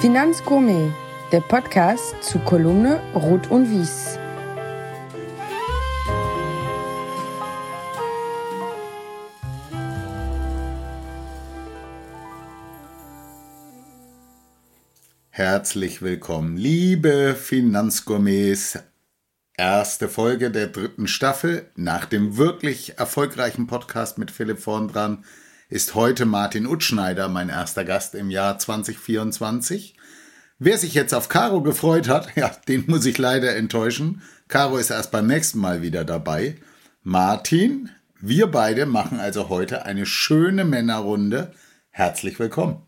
Finanzgourmet, der Podcast zu Kolumne Rot und Wies. Herzlich willkommen, liebe Finanzgourmets. Erste Folge der dritten Staffel. Nach dem wirklich erfolgreichen Podcast mit Philipp vorn dran ist heute Martin Utschneider mein erster Gast im Jahr 2024. Wer sich jetzt auf Caro gefreut hat, ja, den muss ich leider enttäuschen. Caro ist erst beim nächsten Mal wieder dabei. Martin, wir beide machen also heute eine schöne Männerrunde. Herzlich willkommen.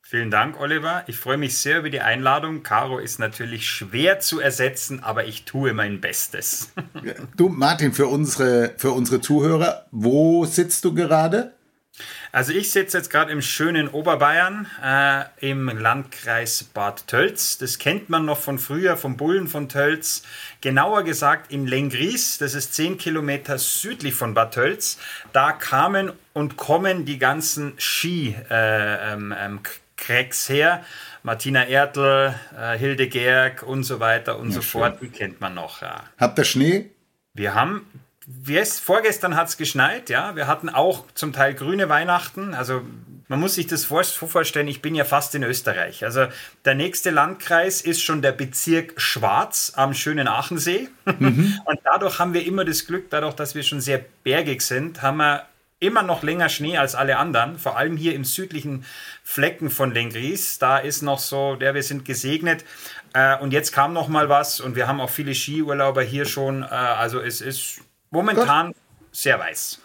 Vielen Dank, Oliver. Ich freue mich sehr über die Einladung. Caro ist natürlich schwer zu ersetzen, aber ich tue mein Bestes. Du, Martin, für unsere, für unsere Zuhörer, wo sitzt du gerade? Also ich sitze jetzt gerade im schönen Oberbayern äh, im Landkreis Bad Tölz. Das kennt man noch von früher, vom Bullen von Tölz. Genauer gesagt in Lengries, das ist zehn Kilometer südlich von Bad Tölz. Da kamen und kommen die ganzen Ski äh, ähm, ähm Cracks her. Martina Ertl, äh, Hilde Gerg und so weiter und ja, so schön. fort, die kennt man noch. Ja. Habt ihr Schnee? Wir haben, yes, vorgestern hat es geschneit, ja. Wir hatten auch zum Teil grüne Weihnachten. Also man muss sich das vorstellen, ich bin ja fast in Österreich. Also der nächste Landkreis ist schon der Bezirk Schwarz am schönen Aachensee. Mhm. Und dadurch haben wir immer das Glück, dadurch, dass wir schon sehr bergig sind, haben wir immer noch länger Schnee als alle anderen, vor allem hier im südlichen Flecken von Lengries. Da ist noch so, der wir sind gesegnet. Äh, und jetzt kam noch mal was und wir haben auch viele Skiurlauber hier schon. Äh, also es ist momentan Gut. sehr weiß.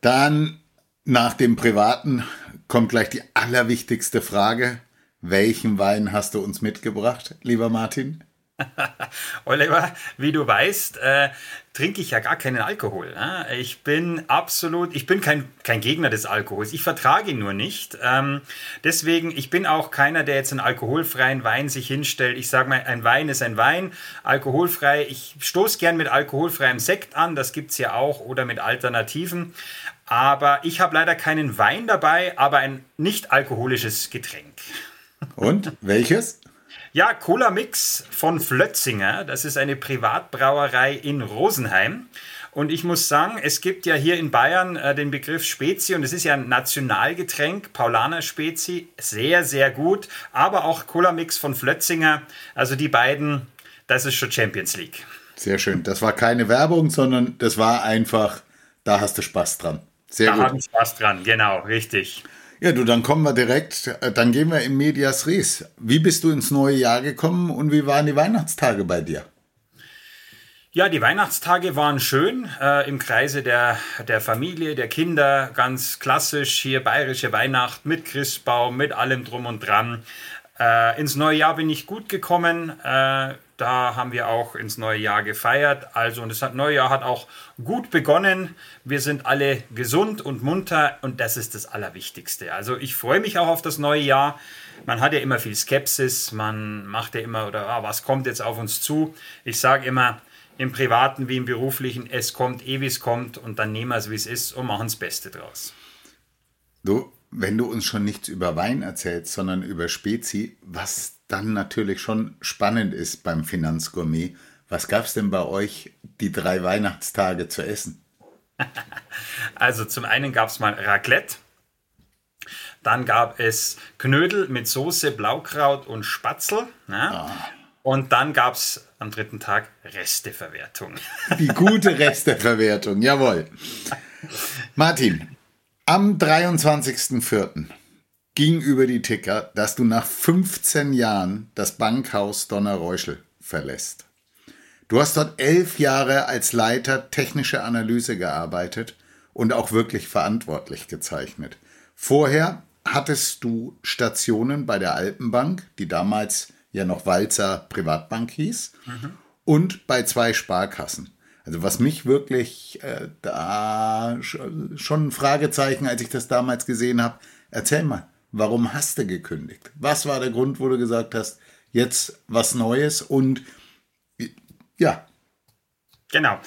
Dann nach dem Privaten kommt gleich die allerwichtigste Frage. Welchen Wein hast du uns mitgebracht, lieber Martin? Oliver, wie du weißt, äh, trinke ich ja gar keinen Alkohol. Ne? Ich bin absolut, ich bin kein, kein Gegner des Alkohols. Ich vertrage ihn nur nicht. Ähm, deswegen, ich bin auch keiner, der jetzt einen alkoholfreien Wein sich hinstellt. Ich sage mal, ein Wein ist ein Wein, alkoholfrei. Ich stoße gern mit alkoholfreiem Sekt an, das gibt es ja auch, oder mit Alternativen. Aber ich habe leider keinen Wein dabei, aber ein nicht alkoholisches Getränk. Und welches? Ja, Cola Mix von Flötzinger. Das ist eine Privatbrauerei in Rosenheim. Und ich muss sagen, es gibt ja hier in Bayern äh, den Begriff Spezi und es ist ja ein Nationalgetränk, Paulaner Spezi, sehr, sehr gut. Aber auch Cola Mix von Flötzinger, also die beiden, das ist schon Champions League. Sehr schön. Das war keine Werbung, sondern das war einfach, da hast du Spaß dran. Sehr da gut. Da habe ich Spaß dran, genau, richtig. Ja, du, dann kommen wir direkt, äh, dann gehen wir in Medias Res. Wie bist du ins neue Jahr gekommen und wie waren die Weihnachtstage bei dir? Ja, die Weihnachtstage waren schön äh, im Kreise der, der Familie, der Kinder, ganz klassisch hier bayerische Weihnacht mit Christbaum, mit allem drum und dran. Äh, ins neue Jahr bin ich gut gekommen. Äh, da haben wir auch ins neue Jahr gefeiert. Also, und das neue Jahr hat auch gut begonnen. Wir sind alle gesund und munter und das ist das Allerwichtigste. Also, ich freue mich auch auf das neue Jahr. Man hat ja immer viel Skepsis, man macht ja immer, oder ah, was kommt jetzt auf uns zu? Ich sage immer, im Privaten wie im Beruflichen, es kommt eh, wie es kommt und dann nehmen wir es, wie es ist und machen das Beste draus. Du, wenn du uns schon nichts über Wein erzählst, sondern über Spezi, was dann natürlich schon spannend ist beim Finanzgourmet. Was gab es denn bei euch die drei Weihnachtstage zu essen? Also zum einen gab es mal Raclette. Dann gab es Knödel mit Soße, Blaukraut und Spatzel. Ne? Ah. Und dann gab es am dritten Tag Resteverwertung. Die gute Resteverwertung, jawohl. Martin, am 23.04 ging über die Ticker, dass du nach 15 Jahren das Bankhaus Donner-Reuschel verlässt. Du hast dort elf Jahre als Leiter technische Analyse gearbeitet und auch wirklich verantwortlich gezeichnet. Vorher hattest du Stationen bei der Alpenbank, die damals ja noch Walzer Privatbank hieß, mhm. und bei zwei Sparkassen. Also was mich wirklich äh, da schon ein Fragezeichen, als ich das damals gesehen habe, erzähl mal, Warum hast du gekündigt? Was war der Grund, wo du gesagt hast, jetzt was Neues und ja. Genau.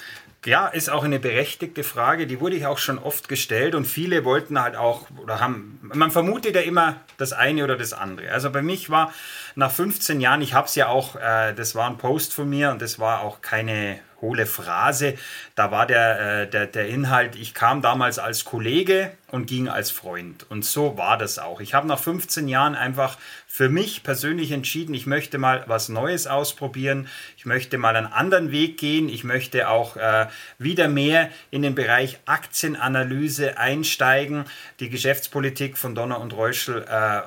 ja, ist auch eine berechtigte Frage, die wurde ich auch schon oft gestellt und viele wollten halt auch oder haben, man vermutet ja immer das eine oder das andere. Also bei mich war nach 15 Jahren, ich habe es ja auch, äh, das war ein Post von mir und das war auch keine hohle Phrase. Da war der, äh, der, der Inhalt, ich kam damals als Kollege und ging als Freund. Und so war das auch. Ich habe nach 15 Jahren einfach für mich persönlich entschieden, ich möchte mal was Neues ausprobieren. Ich möchte mal einen anderen Weg gehen. Ich möchte auch äh, wieder mehr in den Bereich Aktienanalyse einsteigen. Die Geschäftspolitik von Donner und Reuschel äh,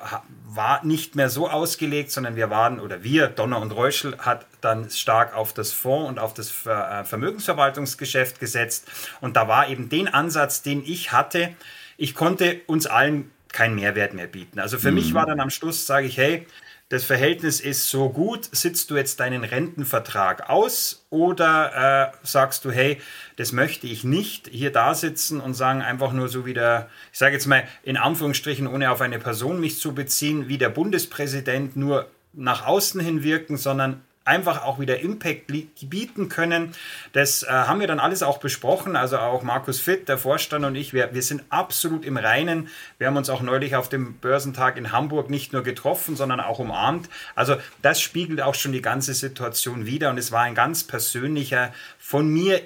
war nicht mehr so ausgelegt, sondern wir waren, oder wir, Donner und Reuschel, hat dann stark auf das Fonds und auf das äh, Vermögensverwaltungsgeschäft gesetzt. Und da war eben den Ansatz, den ich hatte, ich konnte uns allen keinen Mehrwert mehr bieten. Also für mhm. mich war dann am Schluss, sage ich, hey, das Verhältnis ist so gut, sitzt du jetzt deinen Rentenvertrag aus oder äh, sagst du, hey, das möchte ich nicht, hier da sitzen und sagen einfach nur so wie der, ich sage jetzt mal in Anführungsstrichen, ohne auf eine Person mich zu beziehen, wie der Bundespräsident nur nach außen hin wirken, sondern einfach auch wieder Impact bieten können. Das äh, haben wir dann alles auch besprochen. Also auch Markus Fitt, der Vorstand und ich, wir, wir sind absolut im Reinen. Wir haben uns auch neulich auf dem Börsentag in Hamburg nicht nur getroffen, sondern auch umarmt. Also das spiegelt auch schon die ganze Situation wider und es war ein ganz persönlicher, von mir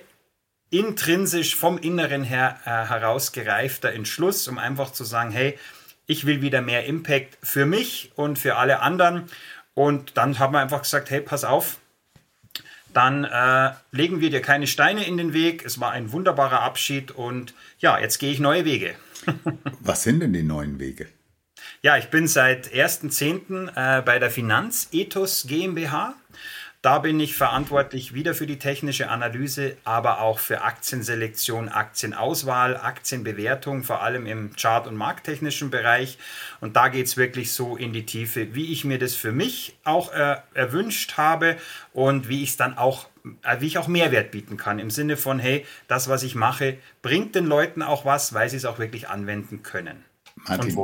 intrinsisch vom Inneren her äh, herausgereifter Entschluss, um einfach zu sagen, hey, ich will wieder mehr Impact für mich und für alle anderen. Und dann haben wir einfach gesagt, hey, pass auf, dann äh, legen wir dir keine Steine in den Weg. Es war ein wunderbarer Abschied und ja, jetzt gehe ich neue Wege. Was sind denn die neuen Wege? Ja, ich bin seit 1.10. Äh, bei der Finanzethos GmbH. Da bin ich verantwortlich wieder für die technische Analyse, aber auch für Aktienselektion, Aktienauswahl, Aktienbewertung, vor allem im Chart- und markttechnischen Bereich. Und da geht es wirklich so in die Tiefe, wie ich mir das für mich auch äh, erwünscht habe und wie ich es dann auch äh, wie ich auch Mehrwert bieten kann im Sinne von, hey, das, was ich mache, bringt den Leuten auch was, weil sie es auch wirklich anwenden können. Martin,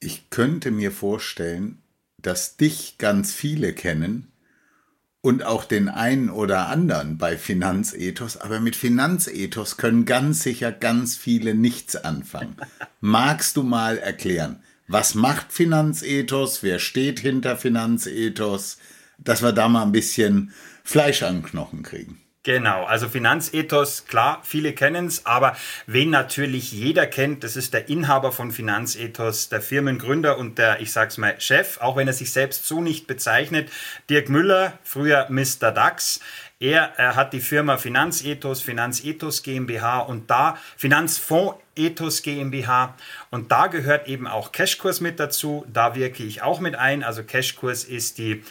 ich könnte mir vorstellen, dass dich ganz viele kennen, und auch den einen oder anderen bei Finanzethos, aber mit Finanzethos können ganz sicher ganz viele nichts anfangen. Magst du mal erklären, was macht Finanzethos, wer steht hinter Finanzethos, dass wir da mal ein bisschen Fleisch an den Knochen kriegen? Genau, also Finanzethos, klar, viele kennen es, aber wen natürlich jeder kennt, das ist der Inhaber von Finanzethos, der Firmengründer und der, ich sag's mal, Chef, auch wenn er sich selbst so nicht bezeichnet, Dirk Müller, früher Mr. DAX. Er, er hat die Firma Finanzethos, Finanzethos GmbH und da Finanzfonds Ethos GmbH und da gehört eben auch Cashkurs mit dazu. Da wirke ich auch mit ein. Also Cashkurs ist die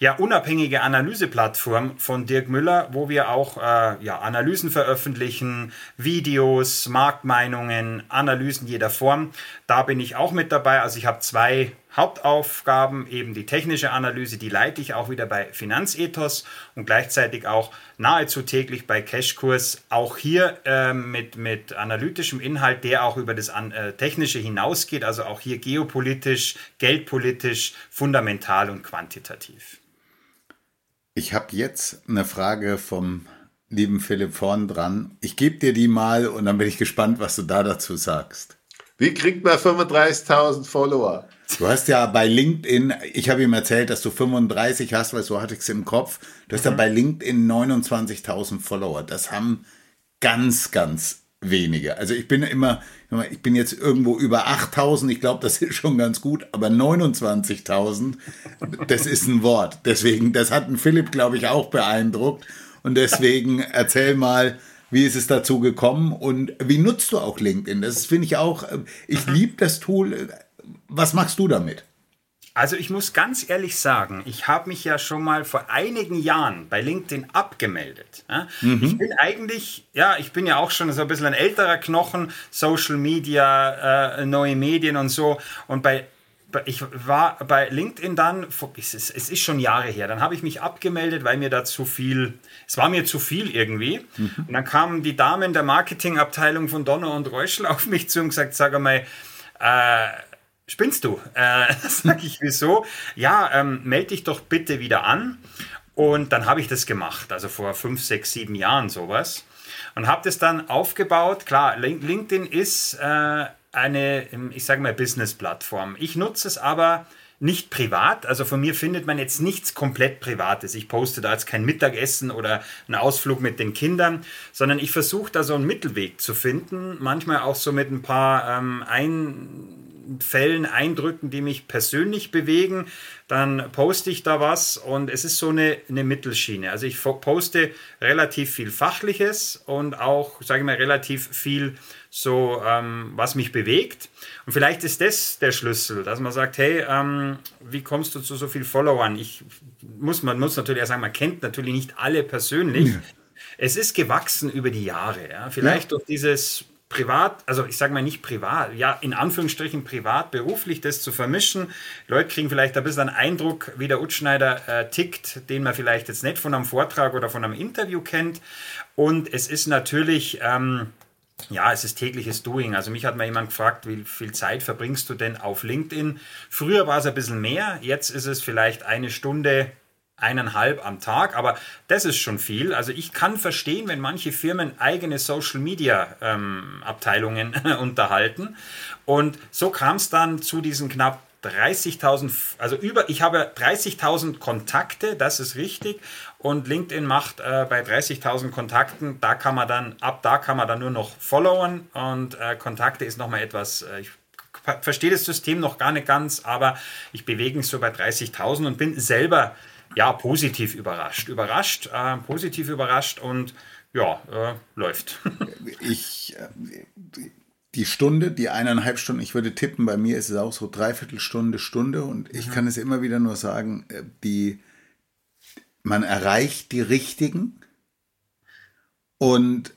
ja, unabhängige Analyseplattform von Dirk Müller, wo wir auch äh, ja, Analysen veröffentlichen, Videos, Marktmeinungen, Analysen jeder Form. Da bin ich auch mit dabei. Also ich habe zwei Hauptaufgaben, eben die technische Analyse, die leite ich auch wieder bei Finanzethos und gleichzeitig auch nahezu täglich bei Cashkurs, auch hier äh, mit, mit analytischem Inhalt, der auch über das äh, Technische hinausgeht, also auch hier geopolitisch, geldpolitisch, fundamental und quantitativ. Ich habe jetzt eine Frage vom lieben Philipp vorn dran. Ich gebe dir die mal und dann bin ich gespannt, was du da dazu sagst. Wie kriegt man 35.000 Follower? Du hast ja bei LinkedIn, ich habe ihm erzählt, dass du 35 hast, weil so hatte ich es im Kopf. Du hast mhm. ja bei LinkedIn 29.000 Follower. Das haben ganz, ganz wenige. Also ich bin immer, ich bin jetzt irgendwo über 8000, ich glaube, das ist schon ganz gut, aber 29.000, das ist ein Wort. Deswegen, das hat ein Philipp, glaube ich, auch beeindruckt. Und deswegen erzähl mal, wie ist es dazu gekommen und wie nutzt du auch LinkedIn? Das finde ich auch, ich liebe das Tool. Was machst du damit? Also ich muss ganz ehrlich sagen, ich habe mich ja schon mal vor einigen Jahren bei LinkedIn abgemeldet. Mhm. Ich bin eigentlich, ja, ich bin ja auch schon so ein bisschen ein älterer Knochen, Social Media, äh, neue Medien und so. Und bei ich war bei LinkedIn dann, es ist, es ist schon Jahre her, dann habe ich mich abgemeldet, weil mir da zu viel, es war mir zu viel irgendwie. Mhm. Und dann kamen die Damen der Marketingabteilung von Donner und Reuschel auf mich zu und gesagt, sag einmal, äh, spinnst du? Äh, sag ich, wieso? Ja, ähm, melde dich doch bitte wieder an. Und dann habe ich das gemacht, also vor fünf, sechs, sieben Jahren sowas. Und habe das dann aufgebaut. Klar, LinkedIn ist äh, eine, ich sage mal, Business-Plattform. Ich nutze es aber nicht privat. Also von mir findet man jetzt nichts komplett Privates. Ich poste da jetzt kein Mittagessen oder einen Ausflug mit den Kindern, sondern ich versuche da so einen Mittelweg zu finden. Manchmal auch so mit ein paar ähm, Einfällen, Eindrücken, die mich persönlich bewegen. Dann poste ich da was und es ist so eine, eine Mittelschiene. Also ich poste relativ viel Fachliches und auch, sage ich mal, relativ viel so, ähm, was mich bewegt. Und vielleicht ist das der Schlüssel, dass man sagt, hey, ähm, wie kommst du zu so viel Followern? Ich muss, man muss natürlich sagen, man kennt natürlich nicht alle persönlich. Ja. Es ist gewachsen über die Jahre. Ja? Vielleicht ja. durch dieses privat, also ich sage mal nicht privat, ja, in Anführungsstrichen privat, beruflich das zu vermischen. Leute kriegen vielleicht ein bisschen einen Eindruck, wie der Utschneider äh, tickt, den man vielleicht jetzt nicht von einem Vortrag oder von einem Interview kennt. Und es ist natürlich, ähm, ja, es ist tägliches Doing. Also mich hat mal jemand gefragt, wie viel Zeit verbringst du denn auf LinkedIn? Früher war es ein bisschen mehr, jetzt ist es vielleicht eine Stunde, eineinhalb am Tag, aber das ist schon viel. Also ich kann verstehen, wenn manche Firmen eigene Social Media ähm, Abteilungen unterhalten. Und so kam es dann zu diesen knapp 30.000, also über, ich habe 30.000 Kontakte, das ist richtig. Und LinkedIn macht äh, bei 30.000 Kontakten, da kann man dann, ab da kann man dann nur noch followen und äh, Kontakte ist nochmal etwas, äh, ich verstehe das System noch gar nicht ganz, aber ich bewege mich so bei 30.000 und bin selber ja positiv überrascht. Überrascht, äh, positiv überrascht und ja, äh, läuft. ich äh, die Stunde, die eineinhalb Stunden, ich würde tippen, bei mir ist es auch so dreiviertel Stunde, Stunde und ich mhm. kann es immer wieder nur sagen, äh, die, man erreicht die Richtigen und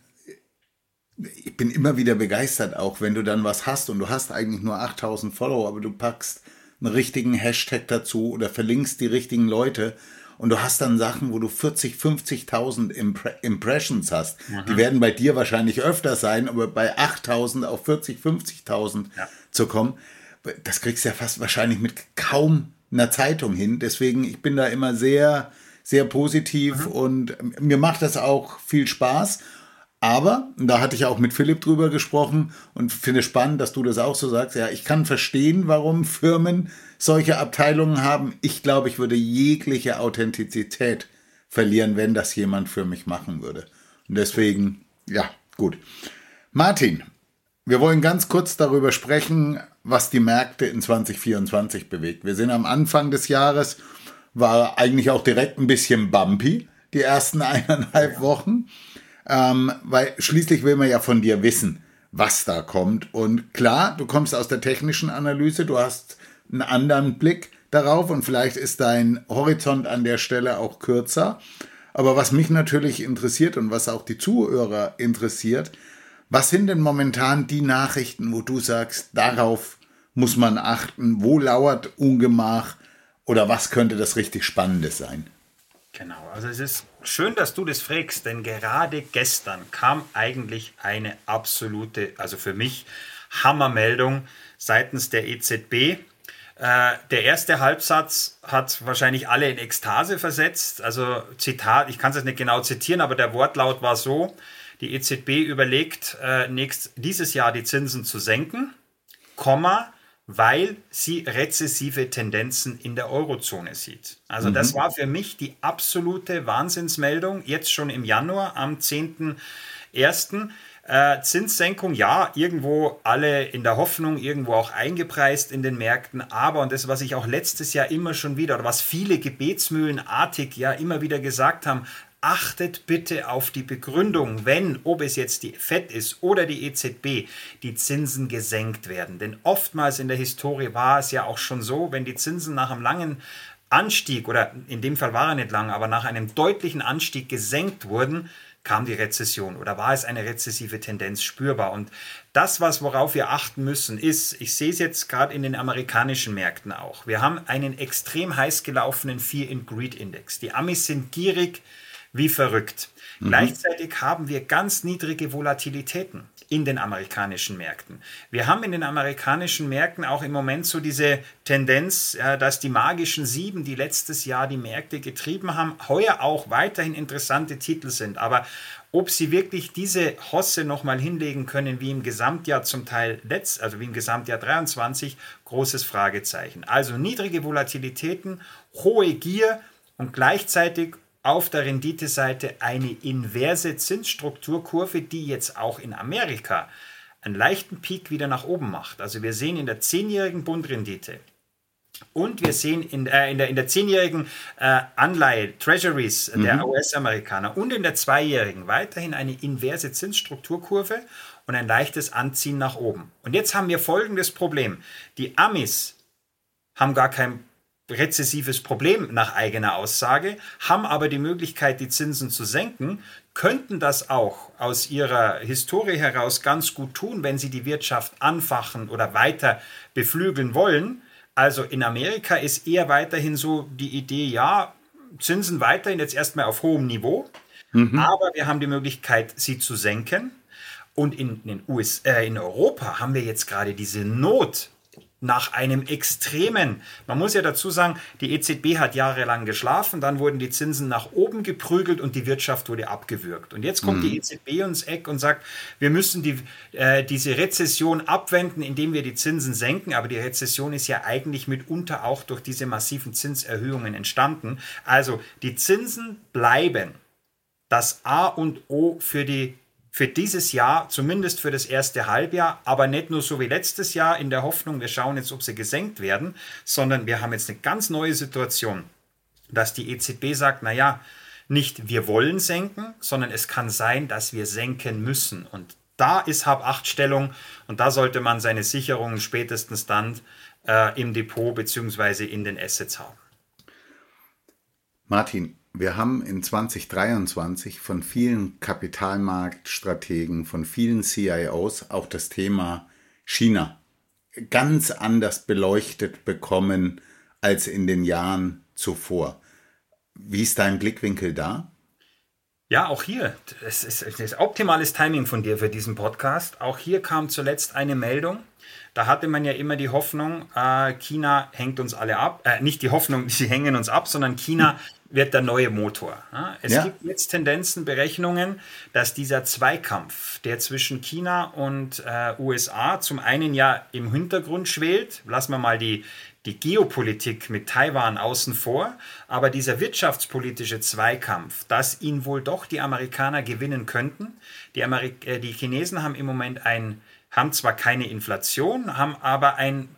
ich bin immer wieder begeistert, auch wenn du dann was hast und du hast eigentlich nur 8000 Follower, aber du packst einen richtigen Hashtag dazu oder verlinkst die richtigen Leute und du hast dann Sachen, wo du 40, 50.000 Impre Impressions hast. Aha. Die werden bei dir wahrscheinlich öfter sein, aber bei 8.000 auf 40, 50.000 ja. zu kommen, das kriegst du ja fast wahrscheinlich mit kaum einer Zeitung hin. Deswegen, ich bin da immer sehr, sehr positiv mhm. und mir macht das auch viel Spaß. Aber, da hatte ich auch mit Philipp drüber gesprochen und finde spannend, dass du das auch so sagst. Ja, ich kann verstehen, warum Firmen solche Abteilungen haben. Ich glaube, ich würde jegliche Authentizität verlieren, wenn das jemand für mich machen würde. Und deswegen, ja, gut. Martin, wir wollen ganz kurz darüber sprechen, was die Märkte in 2024 bewegt. Wir sind am Anfang des Jahres, war eigentlich auch direkt ein bisschen bumpy, die ersten eineinhalb Wochen ähm, weil schließlich will man ja von dir wissen, was da kommt. Und klar, du kommst aus der technischen Analyse, du hast einen anderen Blick darauf und vielleicht ist dein Horizont an der Stelle auch kürzer. Aber was mich natürlich interessiert und was auch die Zuhörer interessiert, was sind denn momentan die Nachrichten, wo du sagst, darauf muss man achten, wo lauert Ungemach oder was könnte das richtig Spannendes sein? Genau, also es ist schön, dass du das fragst, denn gerade gestern kam eigentlich eine absolute, also für mich Hammermeldung seitens der EZB. Äh, der erste Halbsatz hat wahrscheinlich alle in Ekstase versetzt. Also Zitat, ich kann es jetzt nicht genau zitieren, aber der Wortlaut war so, die EZB überlegt, äh, nächst, dieses Jahr die Zinsen zu senken, Komma, weil sie rezessive Tendenzen in der Eurozone sieht. Also mhm. das war für mich die absolute Wahnsinnsmeldung, jetzt schon im Januar am 10.01. Äh, Zinssenkung, ja, irgendwo alle in der Hoffnung, irgendwo auch eingepreist in den Märkten, aber, und das, was ich auch letztes Jahr immer schon wieder, oder was viele gebetsmühlenartig ja immer wieder gesagt haben, achtet bitte auf die Begründung, wenn, ob es jetzt die FED ist oder die EZB, die Zinsen gesenkt werden. Denn oftmals in der Historie war es ja auch schon so, wenn die Zinsen nach einem langen Anstieg, oder in dem Fall war er nicht lang, aber nach einem deutlichen Anstieg gesenkt wurden, kam die Rezession oder war es eine rezessive Tendenz spürbar? Und das, was worauf wir achten müssen, ist, ich sehe es jetzt gerade in den amerikanischen Märkten auch. Wir haben einen extrem heiß gelaufenen Fear and Greed Index. Die Amis sind gierig, wie verrückt. Mhm. Gleichzeitig haben wir ganz niedrige Volatilitäten. in den amerikanischen Märkten. Wir haben in den amerikanischen Märkten auch im Moment so diese Tendenz, dass die magischen Sieben, die letztes Jahr die Märkte getrieben haben, heuer auch weiterhin interessante Titel sind. Aber ob sie wirklich diese Hosse nochmal hinlegen können, wie im Gesamtjahr zum Teil letzt, also wie im Gesamtjahr 23, großes Fragezeichen. Also niedrige Volatilitäten, hohe Gier und gleichzeitig auf der Renditeseite eine inverse Zinsstrukturkurve, die jetzt auch in Amerika einen leichten Peak wieder nach oben macht. Also wir sehen in der zehnjährigen Bundrendite und wir sehen in, äh, in der, in der zehnjährigen äh, Anleihe, Treasuries der mhm. US-Amerikaner und in der zweijährigen weiterhin eine inverse Zinsstrukturkurve und ein leichtes Anziehen nach oben. Und jetzt haben wir folgendes Problem. Die Amis haben gar kein rezessives Problem nach eigener Aussage, haben aber die Möglichkeit, die Zinsen zu senken, könnten das auch aus ihrer Historie heraus ganz gut tun, wenn sie die Wirtschaft anfachen oder weiter beflügeln wollen. Also in Amerika ist eher weiterhin so die Idee, ja, Zinsen weiterhin jetzt erstmal auf hohem Niveau, mhm. aber wir haben die Möglichkeit, sie zu senken. Und in, in, US, äh, in Europa haben wir jetzt gerade diese Not nach einem extremen, man muss ja dazu sagen, die EZB hat jahrelang geschlafen, dann wurden die Zinsen nach oben geprügelt und die Wirtschaft wurde abgewürgt. Und jetzt kommt mhm. die EZB ins Eck und sagt, wir müssen die, äh, diese Rezession abwenden, indem wir die Zinsen senken. Aber die Rezession ist ja eigentlich mitunter auch durch diese massiven Zinserhöhungen entstanden. Also die Zinsen bleiben das A und O für die für dieses Jahr, zumindest für das erste Halbjahr, aber nicht nur so wie letztes Jahr in der Hoffnung, wir schauen jetzt, ob sie gesenkt werden, sondern wir haben jetzt eine ganz neue Situation, dass die EZB sagt, naja, nicht wir wollen senken, sondern es kann sein, dass wir senken müssen. Und da ist Hab-Acht-Stellung und da sollte man seine Sicherungen spätestens dann äh, im Depot bzw. in den Assets haben. Martin, wir haben in 2023 von vielen Kapitalmarktstrategen, von vielen CIOs auch das Thema China ganz anders beleuchtet bekommen als in den Jahren zuvor. Wie ist dein Blickwinkel da? Ja, auch hier, es ist, ist optimales Timing von dir für diesen Podcast. Auch hier kam zuletzt eine Meldung. Da hatte man ja immer die Hoffnung, äh, China hängt uns alle ab. Äh, nicht die Hoffnung, sie hängen uns ab, sondern China wird der neue Motor. Es ja. gibt jetzt Tendenzen, Berechnungen, dass dieser Zweikampf, der zwischen China und äh, USA zum einen ja im Hintergrund schwelt, lassen wir mal die, die Geopolitik mit Taiwan außen vor, aber dieser wirtschaftspolitische Zweikampf, dass ihn wohl doch die Amerikaner gewinnen könnten. Die, Amerik äh, die Chinesen haben im Moment ein, haben zwar keine Inflation, haben aber ein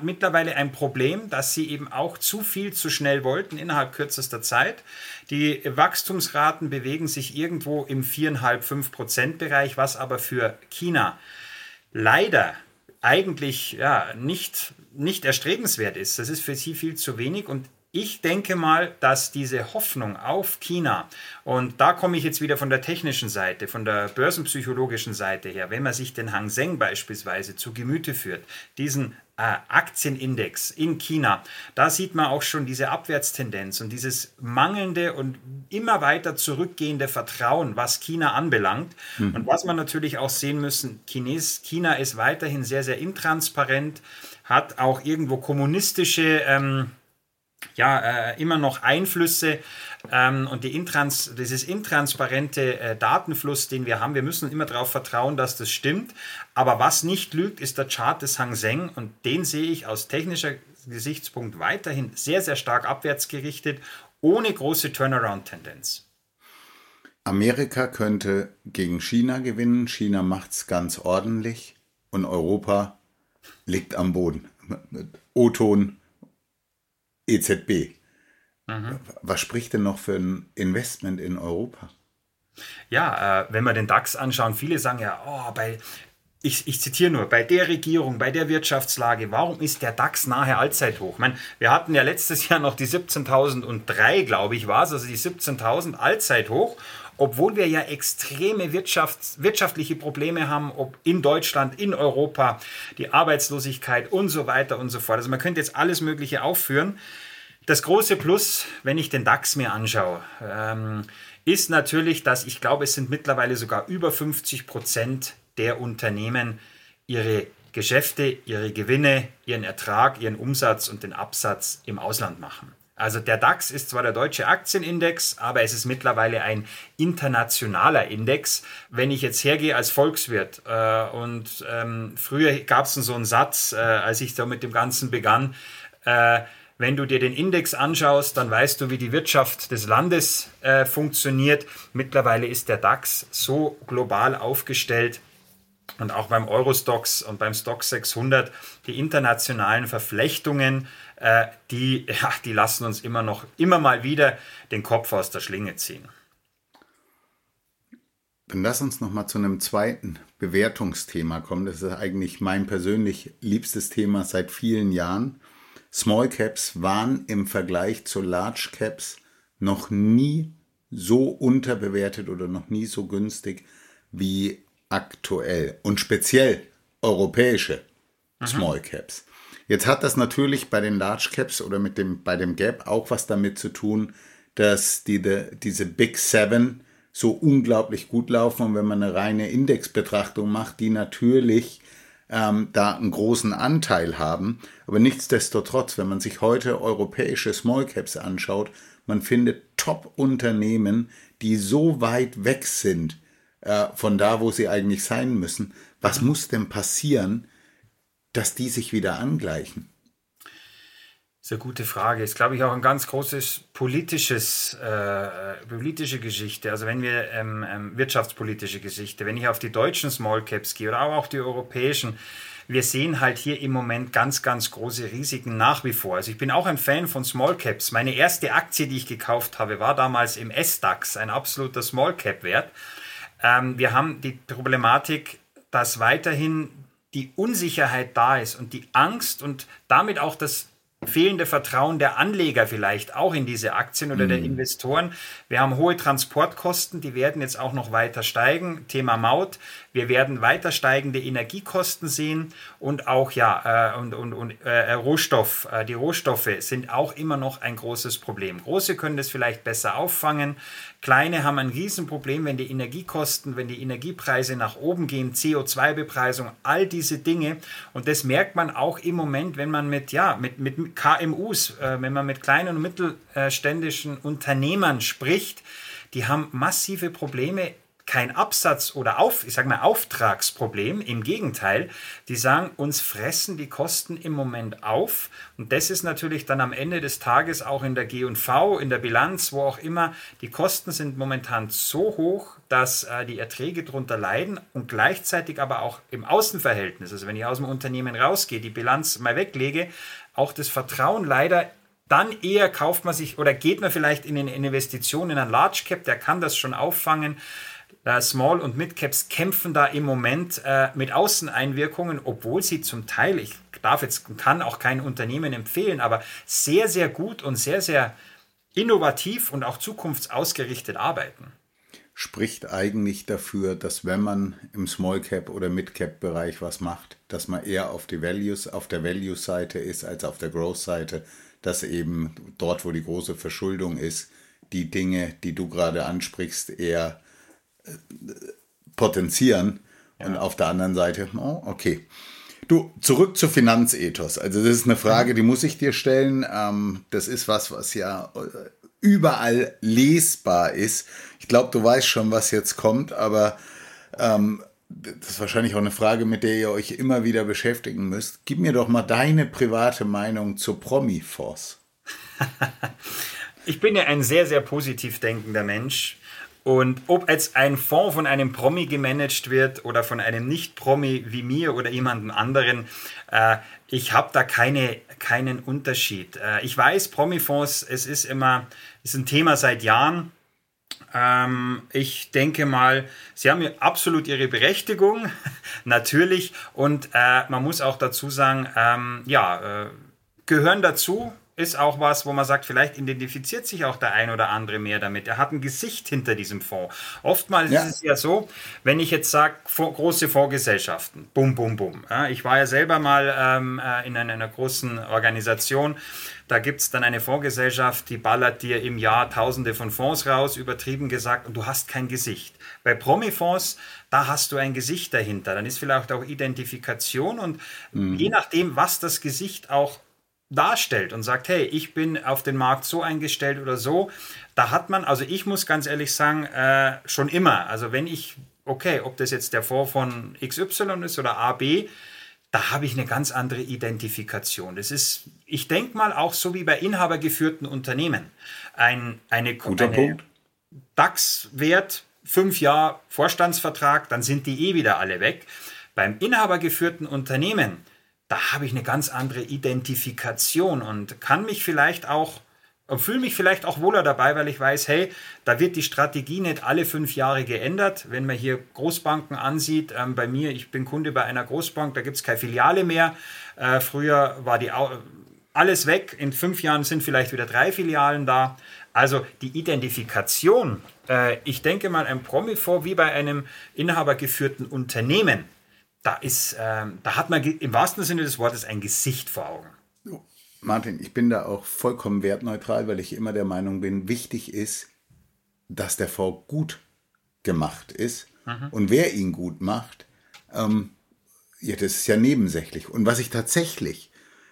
mittlerweile ein Problem, dass sie eben auch zu viel zu schnell wollten innerhalb kürzester Zeit. Die Wachstumsraten bewegen sich irgendwo im 4,5-5 Prozent Bereich, was aber für China leider eigentlich ja, nicht, nicht erstrebenswert ist. Das ist für sie viel zu wenig und ich denke mal, dass diese Hoffnung auf China, und da komme ich jetzt wieder von der technischen Seite, von der börsenpsychologischen Seite her, wenn man sich den Hang Seng beispielsweise zu Gemüte führt, diesen äh, Aktienindex in China, da sieht man auch schon diese Abwärtstendenz und dieses mangelnde und immer weiter zurückgehende Vertrauen, was China anbelangt. Mhm. Und was man natürlich auch sehen müssen, Chines, China ist weiterhin sehr, sehr intransparent, hat auch irgendwo kommunistische... Ähm, ja, äh, immer noch Einflüsse. Ähm, und die Intrans dieses intransparente äh, Datenfluss, den wir haben, wir müssen immer darauf vertrauen, dass das stimmt. Aber was nicht lügt, ist der Chart des Hang Seng. Und den sehe ich aus technischer Gesichtspunkt weiterhin sehr, sehr stark abwärts gerichtet, ohne große Turnaround-Tendenz. Amerika könnte gegen China gewinnen, China macht es ganz ordentlich. Und Europa liegt am Boden. O-Ton EZB. Mhm. Was spricht denn noch für ein Investment in Europa? Ja, äh, wenn wir den DAX anschauen, viele sagen ja, oh, bei, ich, ich, zitiere nur, bei der Regierung, bei der Wirtschaftslage, warum ist der DAX nahe Allzeithoch? Ich meine, wir hatten ja letztes Jahr noch die 17.003, glaube ich, war es, also die 17.000 Allzeithoch, obwohl wir ja extreme Wirtschafts-, wirtschaftliche Probleme haben, ob in Deutschland, in Europa, die Arbeitslosigkeit und so weiter und so fort. Also man könnte jetzt alles Mögliche aufführen. Das große Plus, wenn ich den DAX mir anschaue, ähm, ist natürlich, dass ich glaube, es sind mittlerweile sogar über 50 Prozent der Unternehmen ihre Geschäfte, ihre Gewinne, ihren Ertrag, ihren Umsatz und den Absatz im Ausland machen. Also der DAX ist zwar der deutsche Aktienindex, aber es ist mittlerweile ein internationaler Index. Wenn ich jetzt hergehe als Volkswirt äh, und ähm, früher gab es so einen Satz, äh, als ich da mit dem Ganzen begann, äh, wenn du dir den Index anschaust, dann weißt du, wie die Wirtschaft des Landes äh, funktioniert. Mittlerweile ist der DAX so global aufgestellt, und auch beim Eurostox und beim Stock 600 die internationalen Verflechtungen, äh, die, ja, die lassen uns immer noch, immer mal wieder den Kopf aus der Schlinge ziehen. Dann lass uns noch mal zu einem zweiten Bewertungsthema kommen. Das ist eigentlich mein persönlich liebstes Thema seit vielen Jahren. Small Caps waren im Vergleich zu Large Caps noch nie so unterbewertet oder noch nie so günstig wie aktuell und speziell europäische Aha. Small Caps. Jetzt hat das natürlich bei den Large Caps oder mit dem, bei dem Gap auch was damit zu tun, dass die, de, diese Big Seven so unglaublich gut laufen und wenn man eine reine Indexbetrachtung macht, die natürlich ähm, da einen großen Anteil haben. Aber nichtsdestotrotz, wenn man sich heute europäische Small Caps anschaut, man findet Top-Unternehmen, die so weit weg sind äh, von da, wo sie eigentlich sein müssen. Was muss denn passieren, dass die sich wieder angleichen? Das ist eine gute Frage. Ist, glaube ich, auch ein ganz großes politisches, äh, politische Geschichte. Also wenn wir ähm, ähm, wirtschaftspolitische Geschichte, wenn ich auf die deutschen Small Caps gehe oder auch die europäischen, wir sehen halt hier im Moment ganz, ganz große Risiken nach wie vor. Also ich bin auch ein Fan von Small Caps. Meine erste Aktie, die ich gekauft habe, war damals im S-DAX, ein absoluter Small Cap Wert. Ähm, wir haben die Problematik, dass weiterhin die Unsicherheit da ist und die Angst und damit auch das fehlende Vertrauen der Anleger vielleicht auch in diese Aktien oder mhm. der Investoren. Wir haben hohe Transportkosten, die werden jetzt auch noch weiter steigen. Thema Maut. Wir werden weiter steigende Energiekosten sehen und auch ja äh, und, und, und äh, Rohstoff. Äh, die Rohstoffe sind auch immer noch ein großes Problem. Große können das vielleicht besser auffangen. Kleine haben ein Riesenproblem, wenn die Energiekosten, wenn die Energiepreise nach oben gehen, CO2-Bepreisung, all diese Dinge. Und das merkt man auch im Moment, wenn man mit, ja, mit, mit KMUs, äh, wenn man mit kleinen und mittelständischen Unternehmern spricht, die haben massive Probleme kein Absatz- oder auf, ich sage mal Auftragsproblem. Im Gegenteil, die sagen, uns fressen die Kosten im Moment auf. Und das ist natürlich dann am Ende des Tages auch in der G&V, in der Bilanz, wo auch immer. Die Kosten sind momentan so hoch, dass äh, die Erträge darunter leiden und gleichzeitig aber auch im Außenverhältnis, also wenn ich aus dem Unternehmen rausgehe, die Bilanz mal weglege, auch das Vertrauen leider dann eher kauft man sich oder geht man vielleicht in eine Investition in ein Large Cap, der kann das schon auffangen. Äh, Small- und Mid-Caps kämpfen da im Moment äh, mit Außeneinwirkungen, obwohl sie zum Teil, ich darf jetzt, kann auch kein Unternehmen empfehlen, aber sehr, sehr gut und sehr, sehr innovativ und auch zukunftsausgerichtet arbeiten. Spricht eigentlich dafür, dass wenn man im Small Cap oder Mid Cap Bereich was macht, dass man eher auf die Values, auf der Value Seite ist als auf der Growth Seite, dass eben dort, wo die große Verschuldung ist, die Dinge, die du gerade ansprichst, eher potenzieren. Ja. Und auf der anderen Seite, oh, okay. Du, zurück zu Finanzethos. Also das ist eine Frage, die muss ich dir stellen. Ähm, das ist was, was ja äh, überall lesbar ist. Ich glaube, du weißt schon, was jetzt kommt, aber ähm, das ist wahrscheinlich auch eine Frage, mit der ihr euch immer wieder beschäftigen müsst. Gib mir doch mal deine private Meinung zur Promi-Force. ich bin ja ein sehr, sehr positiv denkender Mensch. Und ob jetzt ein Fonds von einem Promi gemanagt wird oder von einem Nicht-Promi wie mir oder jemandem anderen, äh, ich habe da keine, keinen Unterschied. Äh, ich weiß, Promi-Fonds, es ist immer, ist ein Thema seit Jahren. Ähm, ich denke mal, sie haben absolut ihre Berechtigung, natürlich. Und äh, man muss auch dazu sagen, ähm, ja, äh, gehören dazu ist auch was, wo man sagt, vielleicht identifiziert sich auch der ein oder andere mehr damit. Er hat ein Gesicht hinter diesem Fonds. Oftmals ja. ist es ja so, wenn ich jetzt sage, große Fondsgesellschaften, bum, bum, bum. Ja, ich war ja selber mal ähm, äh, in einer, einer großen Organisation, da gibt es dann eine Fondsgesellschaft, die ballert dir im Jahr tausende von Fonds raus, übertrieben gesagt, und du hast kein Gesicht. Bei Promi-Fonds, da hast du ein Gesicht dahinter. Dann ist vielleicht auch Identifikation und mhm. je nachdem, was das Gesicht auch darstellt und sagt, hey, ich bin auf den Markt so eingestellt oder so, da hat man, also ich muss ganz ehrlich sagen, äh, schon immer, also wenn ich, okay, ob das jetzt der Fonds von XY ist oder AB, da habe ich eine ganz andere Identifikation. Das ist, ich denke mal, auch so wie bei inhabergeführten Unternehmen. Ein eine, Guter eine DAX-Wert, fünf Jahre Vorstandsvertrag, dann sind die eh wieder alle weg. Beim inhabergeführten Unternehmen, da habe ich eine ganz andere Identifikation und kann mich vielleicht auch und fühle mich vielleicht auch wohler dabei, weil ich weiß, hey, da wird die Strategie nicht alle fünf Jahre geändert. Wenn man hier Großbanken ansieht, ähm, bei mir, ich bin Kunde bei einer Großbank, da gibt es keine Filiale mehr. Äh, früher war die alles weg. In fünf Jahren sind vielleicht wieder drei Filialen da. Also die Identifikation, äh, ich denke mal, ein Promi-Fonds wie bei einem inhabergeführten Unternehmen, da, ist, äh, da hat man im wahrsten Sinne des Wortes ein Gesicht vor Augen. Martin, ich bin da auch vollkommen wertneutral, weil ich immer der Meinung bin, wichtig ist, dass der Fonds gut gemacht ist. Mhm. Und wer ihn gut macht, ähm, ja, das ist ja nebensächlich. Und was ich tatsächlich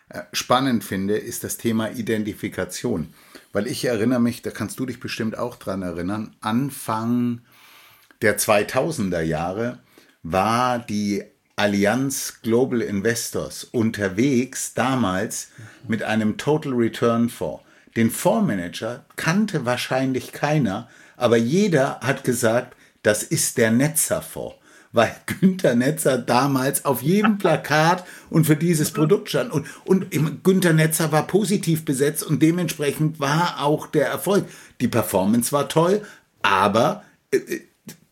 äh, spannend finde, ist das Thema Identifikation. Weil ich erinnere mich, da kannst du dich bestimmt auch dran erinnern, Anfang der 2000er Jahre war die Allianz Global Investors unterwegs damals mit einem Total Return Fonds. Den Fondsmanager kannte wahrscheinlich keiner, aber jeder hat gesagt, das ist der Netzerfonds, weil Günter Netzer damals auf jedem Plakat und für dieses Produkt stand. Und, und Günter Netzer war positiv besetzt und dementsprechend war auch der Erfolg. Die Performance war toll, aber äh, äh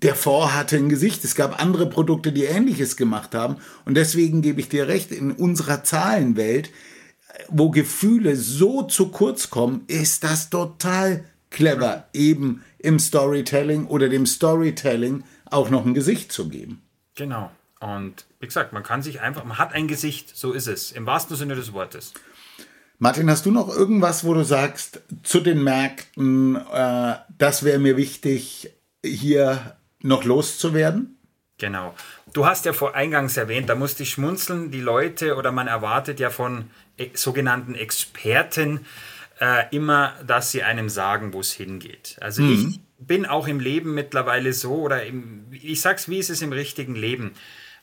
der Fonds hatte ein Gesicht. Es gab andere Produkte, die Ähnliches gemacht haben. Und deswegen gebe ich dir recht, in unserer Zahlenwelt, wo Gefühle so zu kurz kommen, ist das total clever, eben im Storytelling oder dem Storytelling auch noch ein Gesicht zu geben. Genau. Und wie gesagt, man kann sich einfach, man hat ein Gesicht, so ist es, im wahrsten Sinne des Wortes. Martin, hast du noch irgendwas, wo du sagst, zu den Märkten, äh, das wäre mir wichtig, hier noch loszuwerden? Genau. Du hast ja vor eingangs erwähnt, da musste ich schmunzeln, die Leute oder man erwartet ja von e sogenannten Experten äh, immer, dass sie einem sagen, wo es hingeht. Also mhm. ich bin auch im Leben mittlerweile so oder im, ich sag's, wie ist es im richtigen Leben?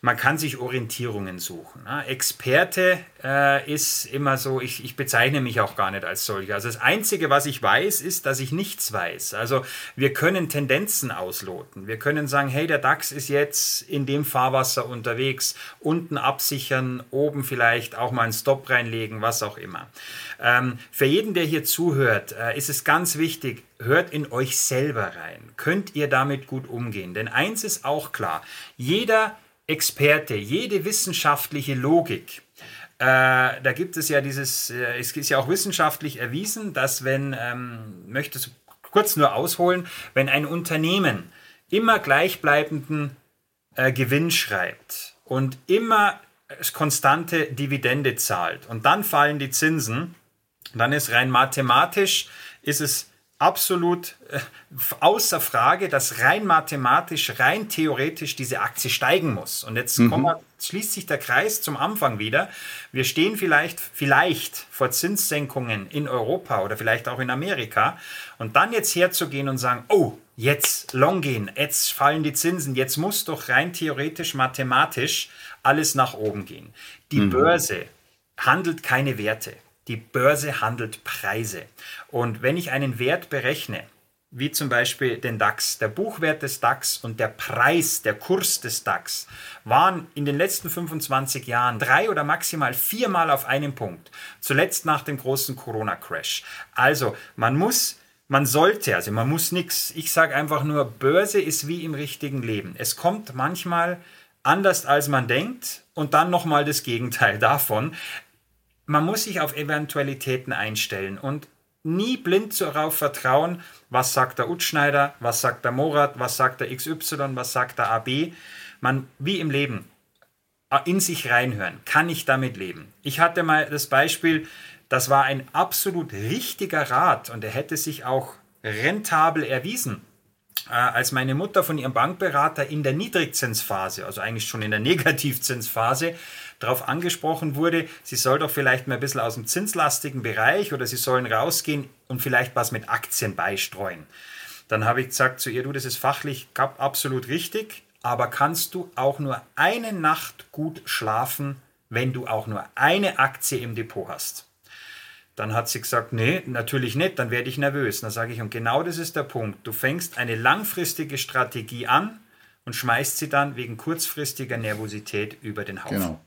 Man kann sich Orientierungen suchen. Ne? Experte äh, ist immer so, ich, ich bezeichne mich auch gar nicht als solcher. Also das Einzige, was ich weiß, ist, dass ich nichts weiß. Also wir können Tendenzen ausloten. Wir können sagen, hey, der DAX ist jetzt in dem Fahrwasser unterwegs, unten absichern, oben vielleicht auch mal einen Stop reinlegen, was auch immer. Ähm, für jeden, der hier zuhört, äh, ist es ganz wichtig, hört in euch selber rein. Könnt ihr damit gut umgehen? Denn eins ist auch klar, jeder Experte, jede wissenschaftliche Logik, äh, da gibt es ja dieses, äh, es ist ja auch wissenschaftlich erwiesen, dass wenn, ähm, möchte es kurz nur ausholen, wenn ein Unternehmen immer gleichbleibenden äh, Gewinn schreibt und immer konstante Dividende zahlt und dann fallen die Zinsen, dann ist rein mathematisch, ist es absolut äh, außer Frage, dass rein mathematisch, rein theoretisch diese Aktie steigen muss. Und jetzt mhm. wir, schließt sich der Kreis zum Anfang wieder. Wir stehen vielleicht, vielleicht vor Zinssenkungen in Europa oder vielleicht auch in Amerika. Und dann jetzt herzugehen und sagen, oh, jetzt long gehen, jetzt fallen die Zinsen, jetzt muss doch rein theoretisch, mathematisch alles nach oben gehen. Die mhm. Börse handelt keine Werte. Die Börse handelt Preise. Und wenn ich einen Wert berechne, wie zum Beispiel den DAX, der Buchwert des DAX und der Preis, der Kurs des DAX, waren in den letzten 25 Jahren drei oder maximal viermal auf einem Punkt. Zuletzt nach dem großen Corona-Crash. Also man muss man sollte, also man muss nichts. Ich sage einfach nur, Börse ist wie im richtigen Leben. Es kommt manchmal anders als man denkt und dann nochmal das Gegenteil davon man muss sich auf Eventualitäten einstellen und nie blind darauf vertrauen, was sagt der Utschneider, was sagt der Morat, was sagt der XY, was sagt der AB. Man, wie im Leben, in sich reinhören. Kann ich damit leben? Ich hatte mal das Beispiel, das war ein absolut richtiger Rat und er hätte sich auch rentabel erwiesen. Äh, als meine Mutter von ihrem Bankberater in der Niedrigzinsphase, also eigentlich schon in der Negativzinsphase, darauf angesprochen wurde, sie soll doch vielleicht mal ein bisschen aus dem zinslastigen Bereich oder sie sollen rausgehen und vielleicht was mit Aktien beistreuen. Dann habe ich gesagt zu ihr, du, das ist fachlich absolut richtig, aber kannst du auch nur eine Nacht gut schlafen, wenn du auch nur eine Aktie im Depot hast? Dann hat sie gesagt, nee, natürlich nicht, dann werde ich nervös. Dann sage ich, und genau das ist der Punkt. Du fängst eine langfristige Strategie an und schmeißt sie dann wegen kurzfristiger Nervosität über den Haufen. Genau.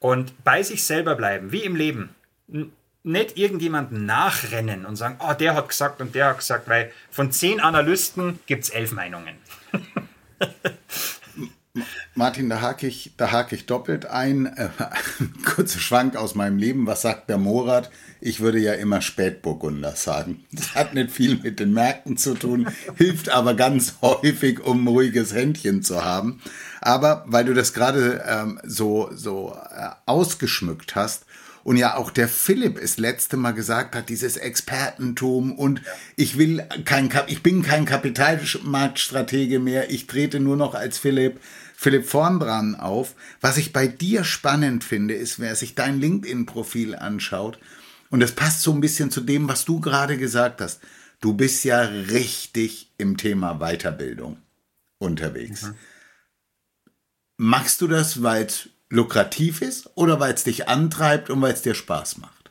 Und bei sich selber bleiben, wie im Leben. Nicht irgendjemanden nachrennen und sagen, oh, der hat gesagt und der hat gesagt, weil von zehn Analysten gibt es elf Meinungen. Martin, da hake ich, da hake ich doppelt ein. Äh, kurzer Schwank aus meinem Leben. Was sagt der Morat? Ich würde ja immer Spätburgunder sagen. Das hat nicht viel mit den Märkten zu tun, hilft aber ganz häufig, um ein ruhiges Händchen zu haben. Aber weil du das gerade ähm, so, so äh, ausgeschmückt hast, und ja auch der Philipp es letzte Mal gesagt hat, dieses Expertentum und ich will kein, ich bin kein Kapitalmarktstratege mehr, ich trete nur noch als Philipp, Philipp Vornbran auf. Was ich bei dir spannend finde, ist, wer sich dein LinkedIn-Profil anschaut, und es passt so ein bisschen zu dem, was du gerade gesagt hast. Du bist ja richtig im Thema Weiterbildung unterwegs. Mhm. Machst du das, weil es lukrativ ist oder weil es dich antreibt und weil es dir Spaß macht?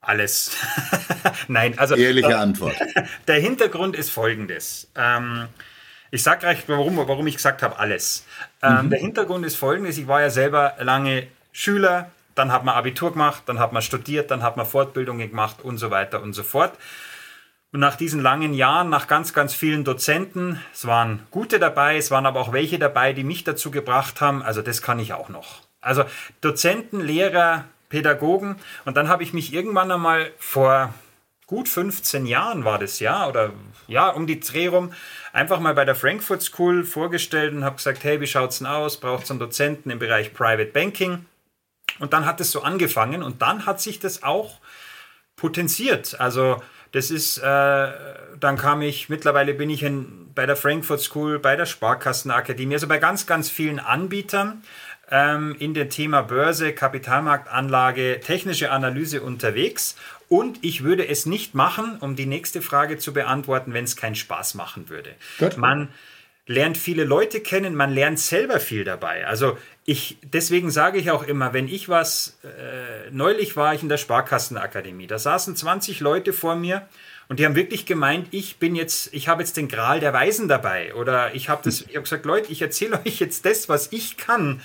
Alles. Nein, also. Ehrliche äh, Antwort. Der Hintergrund ist folgendes. Ähm, ich sage gleich, warum, warum ich gesagt habe, alles. Ähm, mhm. Der Hintergrund ist folgendes. Ich war ja selber lange Schüler, dann hat man Abitur gemacht, dann hat man studiert, dann hat man Fortbildungen gemacht und so weiter und so fort. Und nach diesen langen Jahren, nach ganz, ganz vielen Dozenten, es waren gute dabei, es waren aber auch welche dabei, die mich dazu gebracht haben, also das kann ich auch noch. Also Dozenten, Lehrer, Pädagogen. Und dann habe ich mich irgendwann einmal vor gut 15 Jahren war das ja, oder ja, um die Dreh rum, einfach mal bei der Frankfurt School vorgestellt und habe gesagt, hey, wie schaut es denn aus? Braucht es einen Dozenten im Bereich Private Banking? Und dann hat es so angefangen und dann hat sich das auch potenziert. Also das ist, äh, dann kam ich, mittlerweile bin ich in, bei der Frankfurt School, bei der Sparkassenakademie, also bei ganz, ganz vielen Anbietern ähm, in dem Thema Börse, Kapitalmarktanlage, technische Analyse unterwegs. Und ich würde es nicht machen, um die nächste Frage zu beantworten, wenn es keinen Spaß machen würde. Gut. Man lernt viele Leute kennen, man lernt selber viel dabei. Also ich, deswegen sage ich auch immer, wenn ich was, äh, neulich war ich in der Sparkassenakademie, da saßen 20 Leute vor mir und die haben wirklich gemeint, ich bin jetzt, ich habe jetzt den Gral der Weisen dabei oder ich habe das, ich habe gesagt, Leute, ich erzähle euch jetzt das, was ich kann.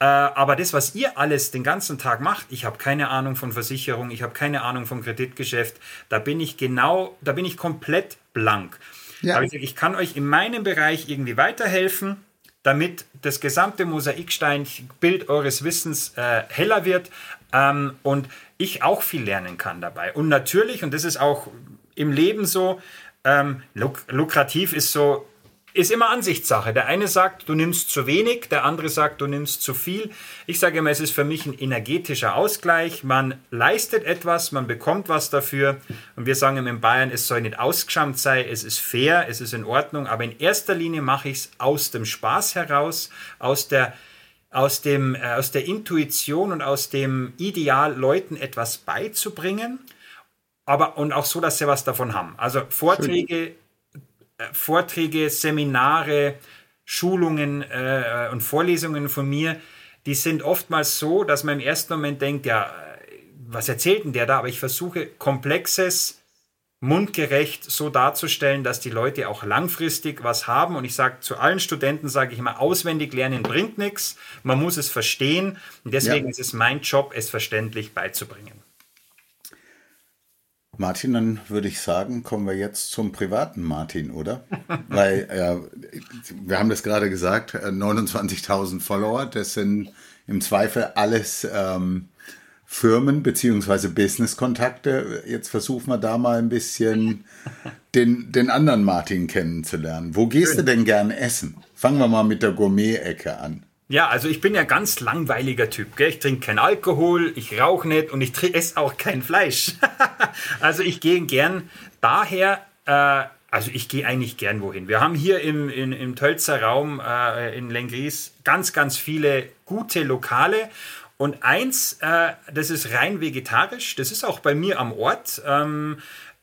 Äh, aber das, was ihr alles den ganzen Tag macht, ich habe keine Ahnung von Versicherung, ich habe keine Ahnung vom Kreditgeschäft, da bin ich genau, da bin ich komplett blank. Ja. Aber ich, ich kann euch in meinem Bereich irgendwie weiterhelfen, damit das gesamte Mosaiksteinbild eures Wissens äh, heller wird ähm, und ich auch viel lernen kann dabei. Und natürlich, und das ist auch im Leben so, ähm, luk lukrativ ist so ist immer Ansichtssache. Der eine sagt, du nimmst zu wenig, der andere sagt, du nimmst zu viel. Ich sage immer, es ist für mich ein energetischer Ausgleich. Man leistet etwas, man bekommt was dafür. Und wir sagen in Bayern, es soll nicht ausgeschammt sein, es ist fair, es ist in Ordnung. Aber in erster Linie mache ich es aus dem Spaß heraus, aus der aus, dem, äh, aus der Intuition und aus dem Ideal, Leuten etwas beizubringen, aber und auch so, dass sie was davon haben. Also Vorträge, Schön. Vorträge, Seminare, Schulungen äh, und Vorlesungen von mir, die sind oftmals so, dass man im ersten Moment denkt, ja, was erzählt denn der da? Aber ich versuche komplexes, mundgerecht so darzustellen, dass die Leute auch langfristig was haben. Und ich sage zu allen Studenten, sage ich immer, auswendig lernen bringt nichts. Man muss es verstehen. Und deswegen ja. ist es mein Job, es verständlich beizubringen. Martin, dann würde ich sagen, kommen wir jetzt zum privaten Martin, oder? Weil äh, wir haben das gerade gesagt, 29.000 äh, Follower, das sind im Zweifel alles ähm, Firmen- bzw. Business-Kontakte. Jetzt versuchen wir da mal ein bisschen den, den anderen Martin kennenzulernen. Wo gehst du denn gern essen? Fangen wir mal mit der Gourmet-Ecke an. Ja, also ich bin ja ganz langweiliger Typ. Gell? Ich trinke keinen Alkohol, ich rauche nicht und ich esse auch kein Fleisch. also ich gehe gern daher, äh, also ich gehe eigentlich gern wohin. Wir haben hier im, in, im Tölzer Raum äh, in Lengries ganz, ganz viele gute Lokale. Und eins, äh, das ist rein vegetarisch, das ist auch bei mir am Ort. Ähm, äh,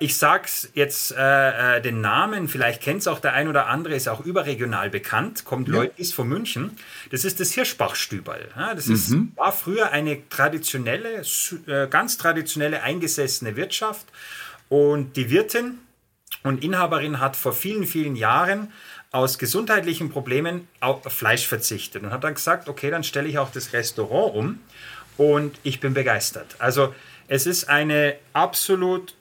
ich sag's jetzt äh, äh, den Namen, vielleicht kennt es auch der ein oder andere, ist auch überregional bekannt, kommt ja. Leute ist von München. Das ist das Hirschbachstüberl. Ja, das ist, mhm. war früher eine traditionelle, äh, ganz traditionelle eingesessene Wirtschaft. Und die Wirtin und Inhaberin hat vor vielen, vielen Jahren aus gesundheitlichen Problemen auf Fleisch verzichtet und hat dann gesagt, okay, dann stelle ich auch das Restaurant um und ich bin begeistert. Also es ist eine absolut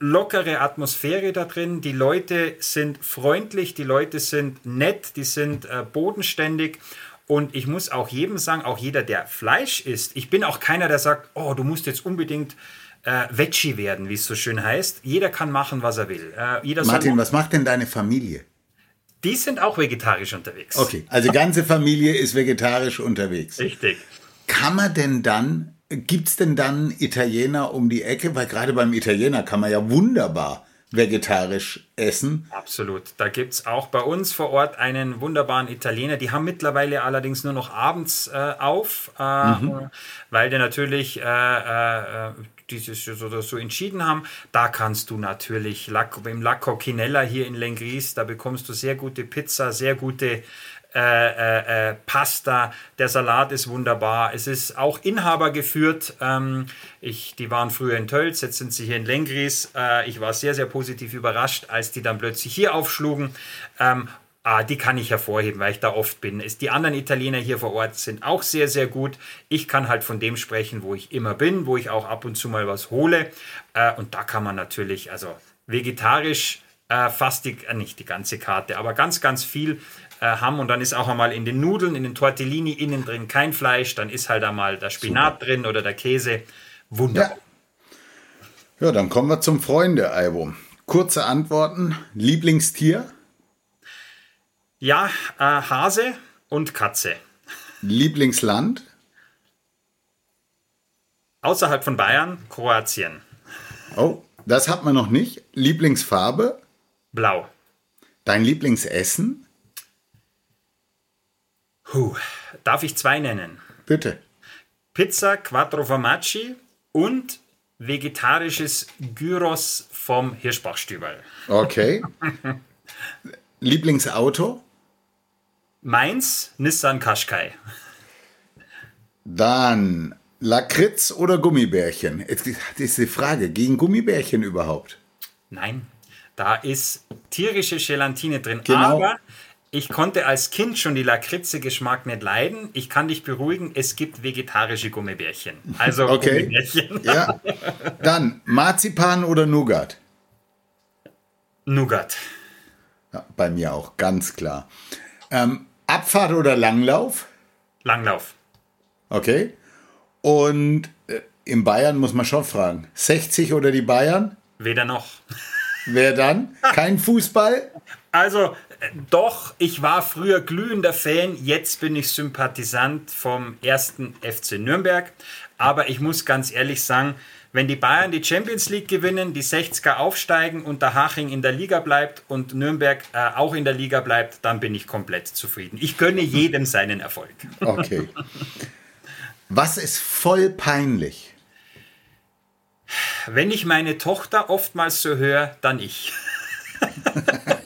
lockere Atmosphäre da drin. Die Leute sind freundlich, die Leute sind nett, die sind äh, bodenständig. Und ich muss auch jedem sagen, auch jeder, der Fleisch isst, ich bin auch keiner, der sagt, oh, du musst jetzt unbedingt äh, Veggie werden, wie es so schön heißt. Jeder kann machen, was er will. Äh, Martin, was macht denn deine Familie? Die sind auch vegetarisch unterwegs. Okay, also ganze Familie ist vegetarisch unterwegs. Richtig. Kann man denn dann Gibt es denn dann Italiener um die Ecke? Weil gerade beim Italiener kann man ja wunderbar vegetarisch essen. Absolut. Da gibt es auch bei uns vor Ort einen wunderbaren Italiener. Die haben mittlerweile allerdings nur noch abends äh, auf, äh, mhm. weil der natürlich äh, äh dieses so, so entschieden haben. Da kannst du natürlich im La Coccinella hier in Lengries, da bekommst du sehr gute Pizza, sehr gute äh, äh, äh, Pasta, der Salat ist wunderbar. Es ist auch Inhaber geführt. Ähm, ich, die waren früher in Tölz, jetzt sind sie hier in Lengries. Äh, ich war sehr, sehr positiv überrascht, als die dann plötzlich hier aufschlugen. Ähm, Ah, die kann ich hervorheben, weil ich da oft bin. die anderen Italiener hier vor Ort sind auch sehr, sehr gut. Ich kann halt von dem sprechen, wo ich immer bin, wo ich auch ab und zu mal was hole. Äh, und da kann man natürlich, also vegetarisch äh, fast die, äh, nicht die ganze Karte, aber ganz, ganz viel haben und dann ist auch einmal in den Nudeln, in den Tortellini innen drin kein Fleisch, dann ist halt einmal der Spinat Super. drin oder der Käse. Wunderbar. Ja. ja, dann kommen wir zum Freunde-Album. Kurze Antworten. Lieblingstier? Ja, äh, Hase und Katze. Lieblingsland? Außerhalb von Bayern, Kroatien. Oh, das hat man noch nicht. Lieblingsfarbe? Blau. Dein Lieblingsessen? Puh, darf ich zwei nennen? Bitte. Pizza Quattro Formaggi und vegetarisches Gyros vom Hirschbachstübel. Okay. Lieblingsauto? Meins, Nissan Qashqai. Dann Lakritz oder Gummibärchen? Jetzt ist die Frage, gegen Gummibärchen überhaupt? Nein, da ist tierische Gelatine drin. Genau. Aber ich konnte als Kind schon die Lakritze-Geschmack nicht leiden. Ich kann dich beruhigen, es gibt vegetarische Gummibärchen. Also okay. Gummibärchen. ja. Dann Marzipan oder Nougat? Nougat. Ja, bei mir auch, ganz klar. Ähm, Abfahrt oder Langlauf? Langlauf. Okay. Und äh, in Bayern muss man schon fragen: 60 oder die Bayern? Weder noch. Wer dann? Kein Fußball? Also, doch, ich war früher glühender Fan, jetzt bin ich Sympathisant vom ersten FC Nürnberg. Aber ich muss ganz ehrlich sagen, wenn die Bayern die Champions League gewinnen, die 60er aufsteigen und der Haching in der Liga bleibt und Nürnberg äh, auch in der Liga bleibt, dann bin ich komplett zufrieden. Ich gönne jedem seinen Erfolg. Okay. Was ist voll peinlich? Wenn ich meine Tochter oftmals so höre, dann ich.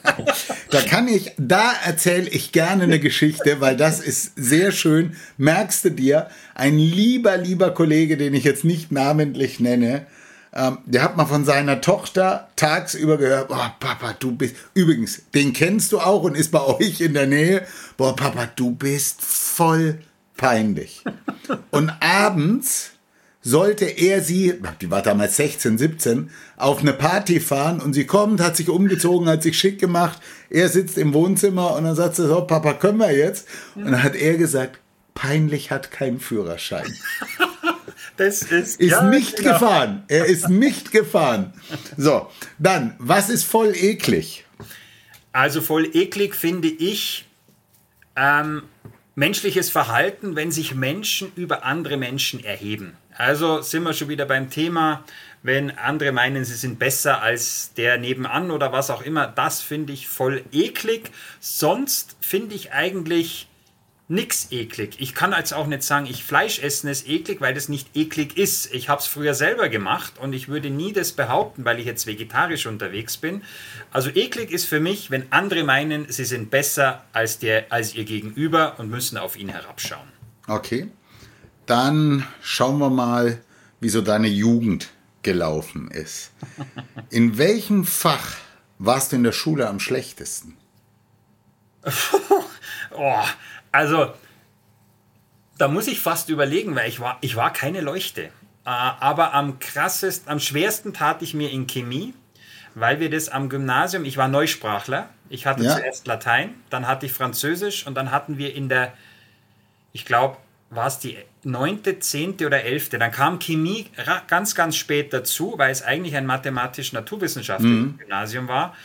Da kann ich, da erzähle ich gerne eine Geschichte, weil das ist sehr schön. Merkst du dir, ein lieber, lieber Kollege, den ich jetzt nicht namentlich nenne, ähm, der hat mal von seiner Tochter tagsüber gehört, boah, Papa, du bist, übrigens, den kennst du auch und ist bei euch in der Nähe, boah, Papa, du bist voll peinlich. Und abends sollte er sie, die war damals 16, 17, auf eine Party fahren und sie kommt, hat sich umgezogen, hat sich schick gemacht. Er sitzt im Wohnzimmer und dann sagt sie so, Papa, können wir jetzt? Und dann hat er gesagt, peinlich hat keinen Führerschein. Das ist, Ist ja, nicht genau. gefahren. Er ist nicht gefahren. So, dann, was ist voll eklig? Also voll eklig finde ich ähm, menschliches Verhalten, wenn sich Menschen über andere Menschen erheben. Also sind wir schon wieder beim Thema, wenn andere meinen, sie sind besser als der nebenan oder was auch immer. Das finde ich voll eklig. Sonst finde ich eigentlich nix eklig. Ich kann jetzt auch nicht sagen, ich Fleisch essen ist eklig, weil das nicht eklig ist. Ich habe es früher selber gemacht und ich würde nie das behaupten, weil ich jetzt vegetarisch unterwegs bin. Also eklig ist für mich, wenn andere meinen, sie sind besser als, der, als ihr Gegenüber und müssen auf ihn herabschauen. Okay. Dann schauen wir mal, wie so deine Jugend gelaufen ist. In welchem Fach warst du in der Schule am schlechtesten? Oh, also, da muss ich fast überlegen, weil ich war, ich war keine Leuchte. Äh, aber am krassesten, am schwersten tat ich mir in Chemie, weil wir das am Gymnasium, ich war Neusprachler, ich hatte Ja. zuerst Latein, dann hatte ich Französisch und dann hatten wir in der, ich glaube, war es die neunte, zehnte oder elfte, dann kam Chemie ganz, ganz spät dazu, weil es eigentlich ein mathematisch-naturwissenschaftliches Gymnasium war.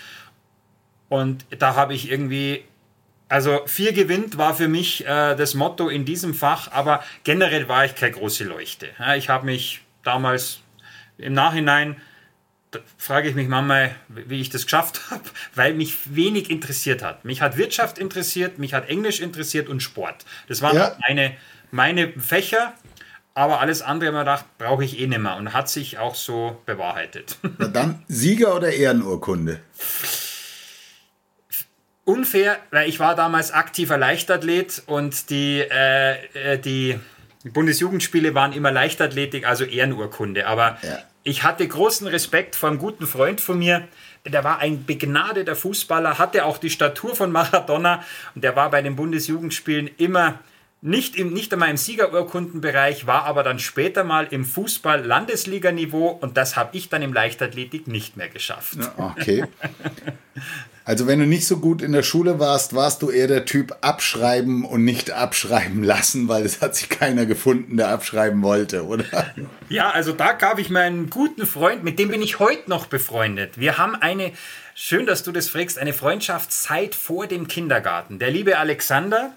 Und da habe ich irgendwie also vier gewinnt war für mich äh, das Motto in diesem Fach, aber generell war ich keine große Leuchte. Ja, ich habe mich damals im Nachhinein, da frage ich mich manchmal, wie ich das geschafft habe, weil mich wenig interessiert hat. Mich hat Wirtschaft interessiert, mich hat Englisch interessiert und Sport. Das waren Ja. meine, meine Fächer, aber alles andere mir gedacht, brauche ich eh nicht mehr und hat sich auch so bewahrheitet. Na dann Sieger oder Ehrenurkunde? unfair, weil ich war damals aktiver Leichtathlet und die, äh, äh, die Bundesjugendspiele waren immer Leichtathletik, also Ehrenurkunde. Aber Ja. ich hatte großen Respekt vor einem guten Freund von mir. Der war ein begnadeter Fußballer, hatte auch die Statur von Maradona und der war bei den Bundesjugendspielen immer nicht, im, nicht einmal im Siegerurkundenbereich, war aber dann später mal im Fußball Landesliganiveau und das habe ich dann im Leichtathletik nicht mehr geschafft. Okay. Also wenn du nicht so gut in der Schule warst, warst du eher der Typ abschreiben und nicht abschreiben lassen, weil es hat sich keiner gefunden, der abschreiben wollte, oder? Ja, also da gab ich meinen guten Freund, mit dem bin ich heute noch befreundet. Wir haben eine, schön, dass du das fragst, eine Freundschaft seit vor dem Kindergarten. Der liebe Alexander,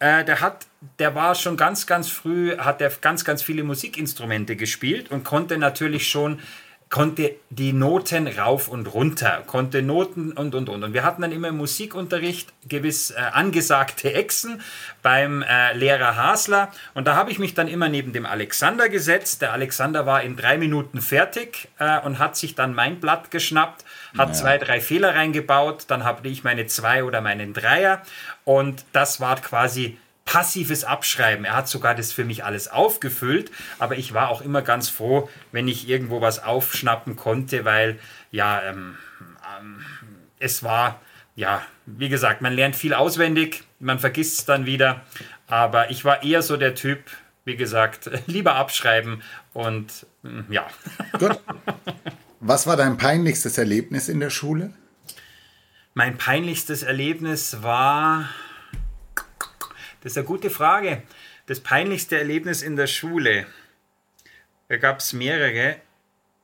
äh, der hat, der war schon ganz, ganz früh, hat er ganz, ganz viele Musikinstrumente gespielt und konnte natürlich schon konnte die Noten rauf und runter, konnte Noten und und und. Und wir hatten dann immer im Musikunterricht gewiss äh, angesagte Echsen beim äh, Lehrer Hasler. Und da habe ich mich dann immer neben dem Alexander gesetzt. Der Alexander war in drei Minuten fertig äh, und hat sich dann mein Blatt geschnappt, hat zwei, drei Fehler reingebaut. Dann habe ich meine zwei oder meinen Dreier. Und das war quasi passives Abschreiben. Er hat sogar das für mich alles aufgefüllt, aber ich war auch immer ganz froh, wenn ich irgendwo was aufschnappen konnte, weil ja, ähm, ähm, es war, ja, wie gesagt, man lernt viel auswendig, man vergisst es dann wieder, aber ich war eher so der Typ, wie gesagt, lieber abschreiben und mm, ja. Gut. Was war dein peinlichstes Erlebnis in der Schule? Mein peinlichstes Erlebnis war. Das ist eine gute Frage. Das peinlichste Erlebnis in der Schule. Da gab es mehrere.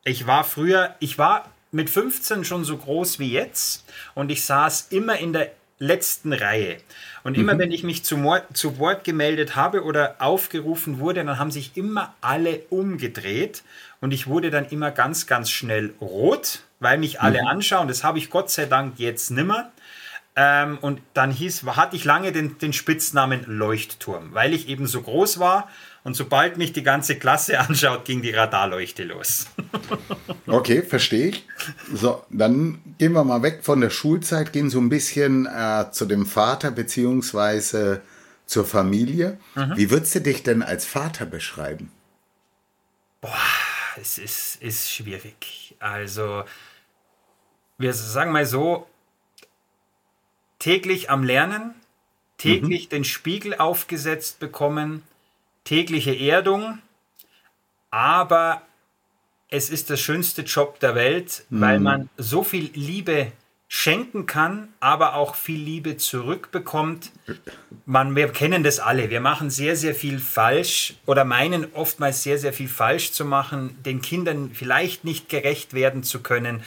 Ich war früher, ich war mit 15 schon so groß wie jetzt und ich saß immer in der letzten Reihe. Und immer wenn ich mich zu, zu Wort gemeldet habe oder aufgerufen wurde, dann haben sich immer alle umgedreht und ich wurde dann immer ganz, ganz schnell rot, weil mich alle anschauen. Das habe ich Gott sei Dank jetzt nimmer. Ähm, und dann hieß, hatte ich lange den, den Spitznamen Leuchtturm, weil ich eben so groß war. Und sobald mich die ganze Klasse anschaut, ging die Radarleuchte los. Okay, verstehe ich. So, dann gehen wir mal weg von der Schulzeit, gehen so ein bisschen äh, zu dem Vater beziehungsweise zur Familie. Wie würdest du dich denn als Vater beschreiben? Es ist, ist schwierig. Also, wir sagen mal so, täglich am Lernen, täglich den Spiegel aufgesetzt bekommen, tägliche Erdung, aber es ist der schönste Job der Welt, weil man so viel Liebe schenken kann, aber auch viel Liebe zurückbekommt. Man, wir kennen das alle. Wir machen sehr, sehr viel falsch oder meinen oftmals sehr, sehr viel falsch zu machen, den Kindern vielleicht nicht gerecht werden zu können.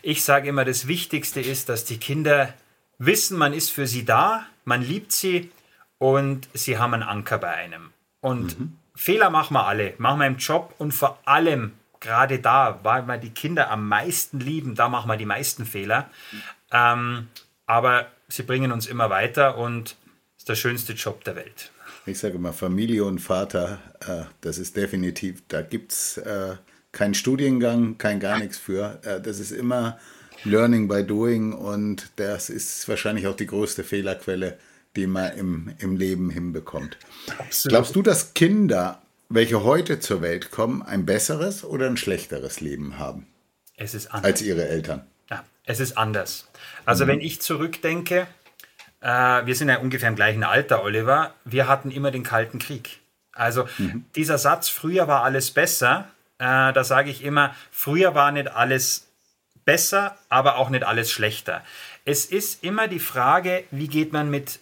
Ich sage immer, das Wichtigste ist, dass die Kinder wissen, man ist für sie da, man liebt sie und sie haben einen Anker bei einem. Und mhm. Fehler machen wir alle, machen wir im Job und vor allem gerade da, weil wir die Kinder am meisten lieben, da machen wir die meisten Fehler. Ähm, aber sie bringen uns immer weiter und ist der schönste Job der Welt. Ich sage immer, Familie und Vater, äh, das ist definitiv, da gibt es äh, keinen Studiengang, kein gar nichts für. Äh, das ist immer Learning by Doing und das ist wahrscheinlich auch die größte Fehlerquelle, die man im, im Leben hinbekommt. Absolut. Glaubst du, dass Kinder welche heute zur Welt kommen, ein besseres oder ein schlechteres Leben haben? Es ist anders. Als ihre Eltern. Ja, es ist anders. Also mhm. wenn ich zurückdenke, äh, wir sind ja ungefähr im gleichen Alter, Oliver, wir hatten immer den Kalten Krieg. Also mhm. dieser Satz, früher war alles besser, äh, da sage ich immer, früher war nicht alles besser, aber auch nicht alles schlechter. Es ist immer die Frage, wie geht man mit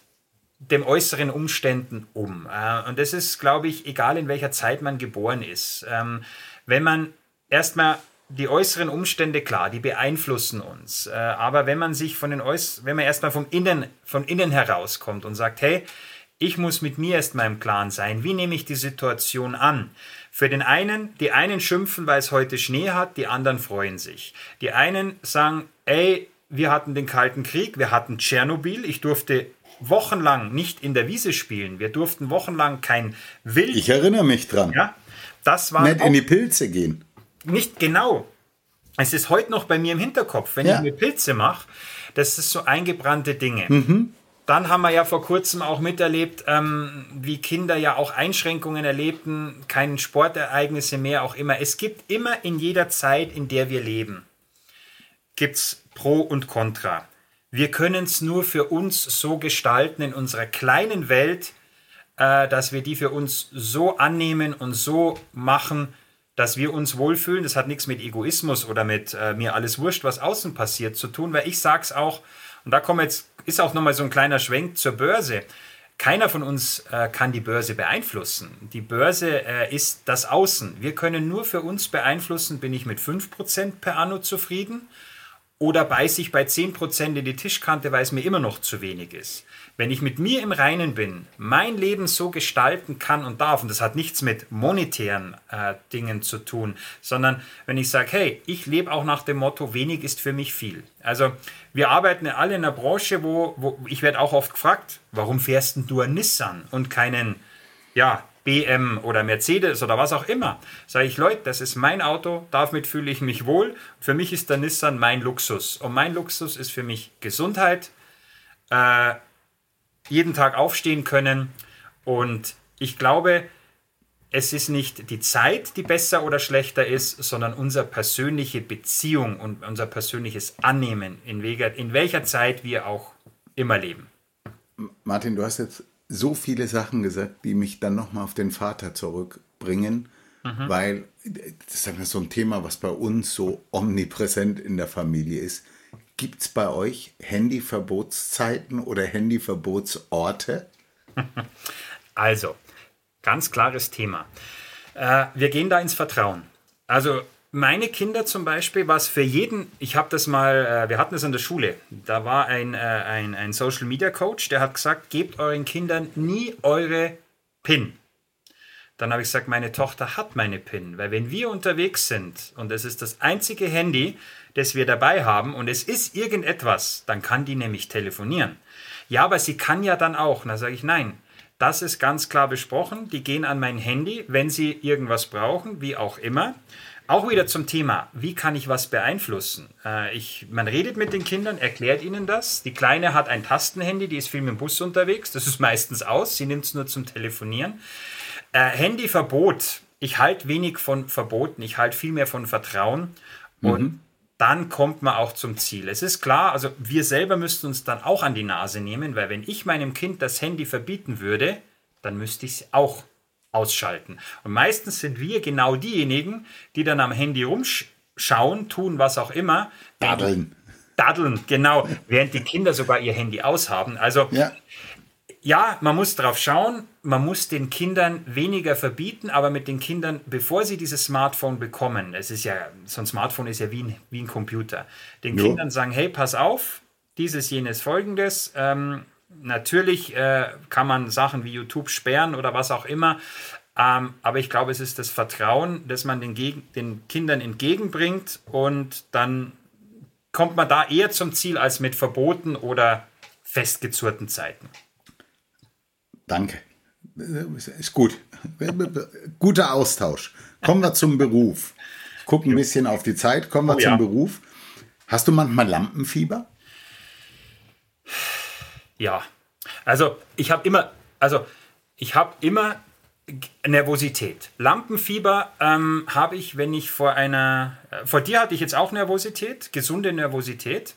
dem äußeren Umständen um. Äh, und das ist, glaube ich, egal in welcher Zeit man geboren ist. Ähm, wenn man erstmal die äußeren Umstände, klar, die beeinflussen uns. Äh, aber wenn man sich von den Äuß wenn man erstmal vom Innen, von innen herauskommt und sagt, hey, ich muss mit mir erstmal im Klaren sein, wie nehme ich die Situation an? Für den einen, die einen schimpfen, weil es heute Schnee hat, die anderen freuen sich. Die einen sagen, ey, wir hatten den Kalten Krieg, wir hatten Tschernobyl, ich durfte wochenlang nicht in der Wiese spielen. Wir durften wochenlang kein Wild. Ich erinnere mich dran. Ja, das war nicht in die Pilze gehen. Nicht genau. Es ist heute noch bei mir im Hinterkopf, wenn ja. ich mir Pilze mache. Das ist so eingebrannte Dinge. Mhm. Dann haben wir ja vor kurzem auch miterlebt, ähm, wie Kinder ja auch Einschränkungen erlebten, keine Sportereignisse mehr, auch immer. Es gibt immer in jeder Zeit, in der wir leben, gibt es Pro und Contra. Wir können es nur für uns so gestalten in unserer kleinen Welt, äh, dass wir die für uns so annehmen und so machen, dass wir uns wohlfühlen. Das hat nichts mit Egoismus oder mit äh, mir alles wurscht, was außen passiert, zu tun, weil ich sage es auch, und da kommt jetzt, ist auch nochmal so ein kleiner Schwenk zur Börse. Keiner von uns äh, kann die Börse beeinflussen. Die Börse äh, ist das Außen. Wir können nur für uns beeinflussen, bin ich mit 5% per Anno zufrieden oder beiße ich bei 10% in die Tischkante, weil es mir immer noch zu wenig ist. Wenn ich mit mir im Reinen bin, mein Leben so gestalten kann und darf, und das hat nichts mit monetären äh, Dingen zu tun, sondern wenn ich sage, hey, ich lebe auch nach dem Motto, wenig ist für mich viel. Also wir arbeiten alle in einer Branche, wo, wo ich werde auch oft gefragt, warum fährst du ein Nissan und keinen, ja, BM oder Mercedes oder was auch immer. Sage ich, Leute, das ist mein Auto, damit fühle ich mich wohl. Für mich ist der Nissan mein Luxus. Und mein Luxus ist für mich Gesundheit, äh, jeden Tag aufstehen können. Und ich glaube, es ist nicht die Zeit, die besser oder schlechter ist, sondern unsere persönliche Beziehung und unser persönliches Annehmen, in welcher, in welcher Zeit wir auch immer leben. Martin, du hast jetzt so viele Sachen gesagt, die mich dann nochmal auf den Vater zurückbringen, mhm. weil das ist so ein Thema, was bei uns so omnipräsent in der Familie ist. Gibt es bei euch Handyverbotszeiten oder Handyverbotsorte? Also, ganz klares Thema. Äh, wir gehen da ins Vertrauen. Also meine Kinder zum Beispiel, was für jeden, ich habe das mal, äh, wir hatten das in der Schule, da war ein, äh, ein, ein Social Media Coach, der hat gesagt, gebt euren Kindern nie eure PIN. Dann habe ich gesagt, meine Tochter hat meine PIN, weil wenn wir unterwegs sind und es ist das einzige Handy, das wir dabei haben und es ist irgendetwas, dann kann die nämlich telefonieren. Ja, aber sie kann ja dann auch. Da sage ich, nein, das ist ganz klar besprochen. Die gehen an mein Handy, wenn sie irgendwas brauchen, wie auch immer. Auch wieder zum Thema, wie kann ich was beeinflussen? Äh, ich, man redet mit den Kindern, erklärt ihnen das. Die Kleine hat ein Tastenhandy, die ist viel mit dem Bus unterwegs. Das ist meistens aus, sie nimmt es nur zum Telefonieren. Äh, Handyverbot. Ich halte wenig von Verboten, ich halte viel mehr von Vertrauen. Mhm. Und dann kommt man auch zum Ziel. Es ist klar, also wir selber müssten uns dann auch an die Nase nehmen, weil wenn ich meinem Kind das Handy verbieten würde, dann müsste ich es auch ausschalten. Und meistens sind wir genau diejenigen, die dann am Handy rumschauen, tun was auch immer. Daddeln. Daddeln, genau, während die Kinder sogar ihr Handy aushaben. Also Ja. Ja, man muss drauf schauen, man muss den Kindern weniger verbieten, aber mit den Kindern, bevor sie dieses Smartphone bekommen, es ist ja, so ein Smartphone ist ja wie ein, wie ein Computer, den Jo. Kindern sagen, hey, pass auf, dieses, jenes, folgendes. Ähm, natürlich äh, kann man Sachen wie YouTube sperren oder was auch immer, ähm, aber ich glaube, es ist das Vertrauen, das man den, den Kindern entgegenbringt und dann kommt man da eher zum Ziel als mit Verboten oder festgezurrten Zeiten. Danke. Ist gut. Guter Austausch. Kommen wir zum Beruf. Ich gucke ein bisschen auf die Zeit. Kommen wir Oh zum ja. Beruf. Hast du manchmal Lampenfieber? Ja, also ich habe immer, also ich habe immer Nervosität. Lampenfieber ähm, habe ich, wenn ich vor einer, äh, vor dir hatte ich jetzt auch Nervosität, gesunde Nervosität,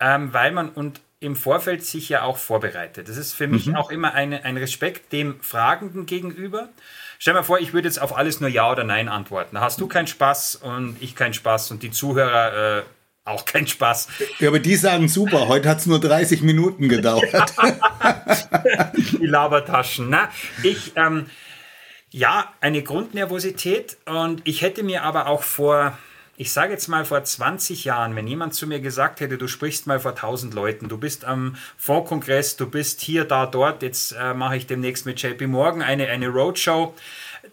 ähm, weil man und im Vorfeld sich ja auch vorbereitet. Das ist für mich auch immer eine, ein Respekt dem Fragenden gegenüber. Stell dir mal vor, ich würde jetzt auf alles nur Ja oder Nein antworten. Da hast du keinen Spaß und ich keinen Spaß und die Zuhörer äh, auch keinen Spaß. Ja, aber die sagen super. Heute hat es nur 30 Minuten gedauert. die Labertaschen. Na, ich, ähm, ja, eine Grundnervosität und ich hätte mir aber auch vor, ich sage jetzt mal vor 20 Jahren, wenn jemand zu mir gesagt hätte, du sprichst mal vor 1000 Leuten, du bist am Fondskongress, du bist hier, da, dort, jetzt äh, mache ich demnächst mit JP Morgan eine, eine Roadshow,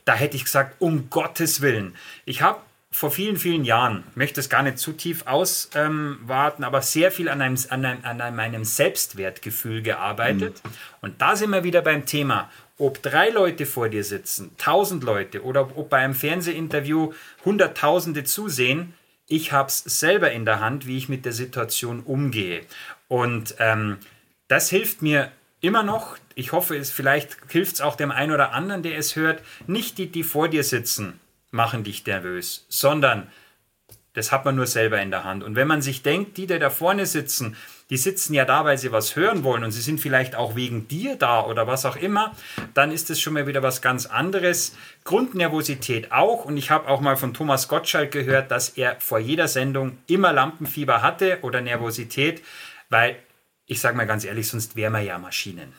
da hätte ich gesagt, um Gottes Willen. Ich habe vor vielen, vielen Jahren, möchte es gar nicht zu tief auswarten, ähm, aber sehr viel an, einem, an, einem, an meinem Selbstwertgefühl gearbeitet. Und da sind wir wieder beim Thema, ob drei Leute vor dir sitzen, tausend Leute oder ob bei einem Fernsehinterview Hunderttausende zusehen, ich habe es selber in der Hand, wie ich mit der Situation umgehe. Und ähm, das hilft mir immer noch. Ich hoffe, es vielleicht hilft es auch dem einen oder anderen, der es hört. Nicht die, die vor dir sitzen, machen dich nervös, sondern das hat man nur selber in der Hand. Und wenn man sich denkt, die, die da vorne sitzen, die sitzen ja da, weil sie was hören wollen und sie sind vielleicht auch wegen dir da oder was auch immer, dann ist das schon mal wieder was ganz anderes. Grundnervosität auch. Und ich habe auch mal von Thomas Gottschalk gehört, dass er vor jeder Sendung immer Lampenfieber hatte oder Nervosität, weil ich sage mal ganz ehrlich, sonst wären wir ja Maschinen.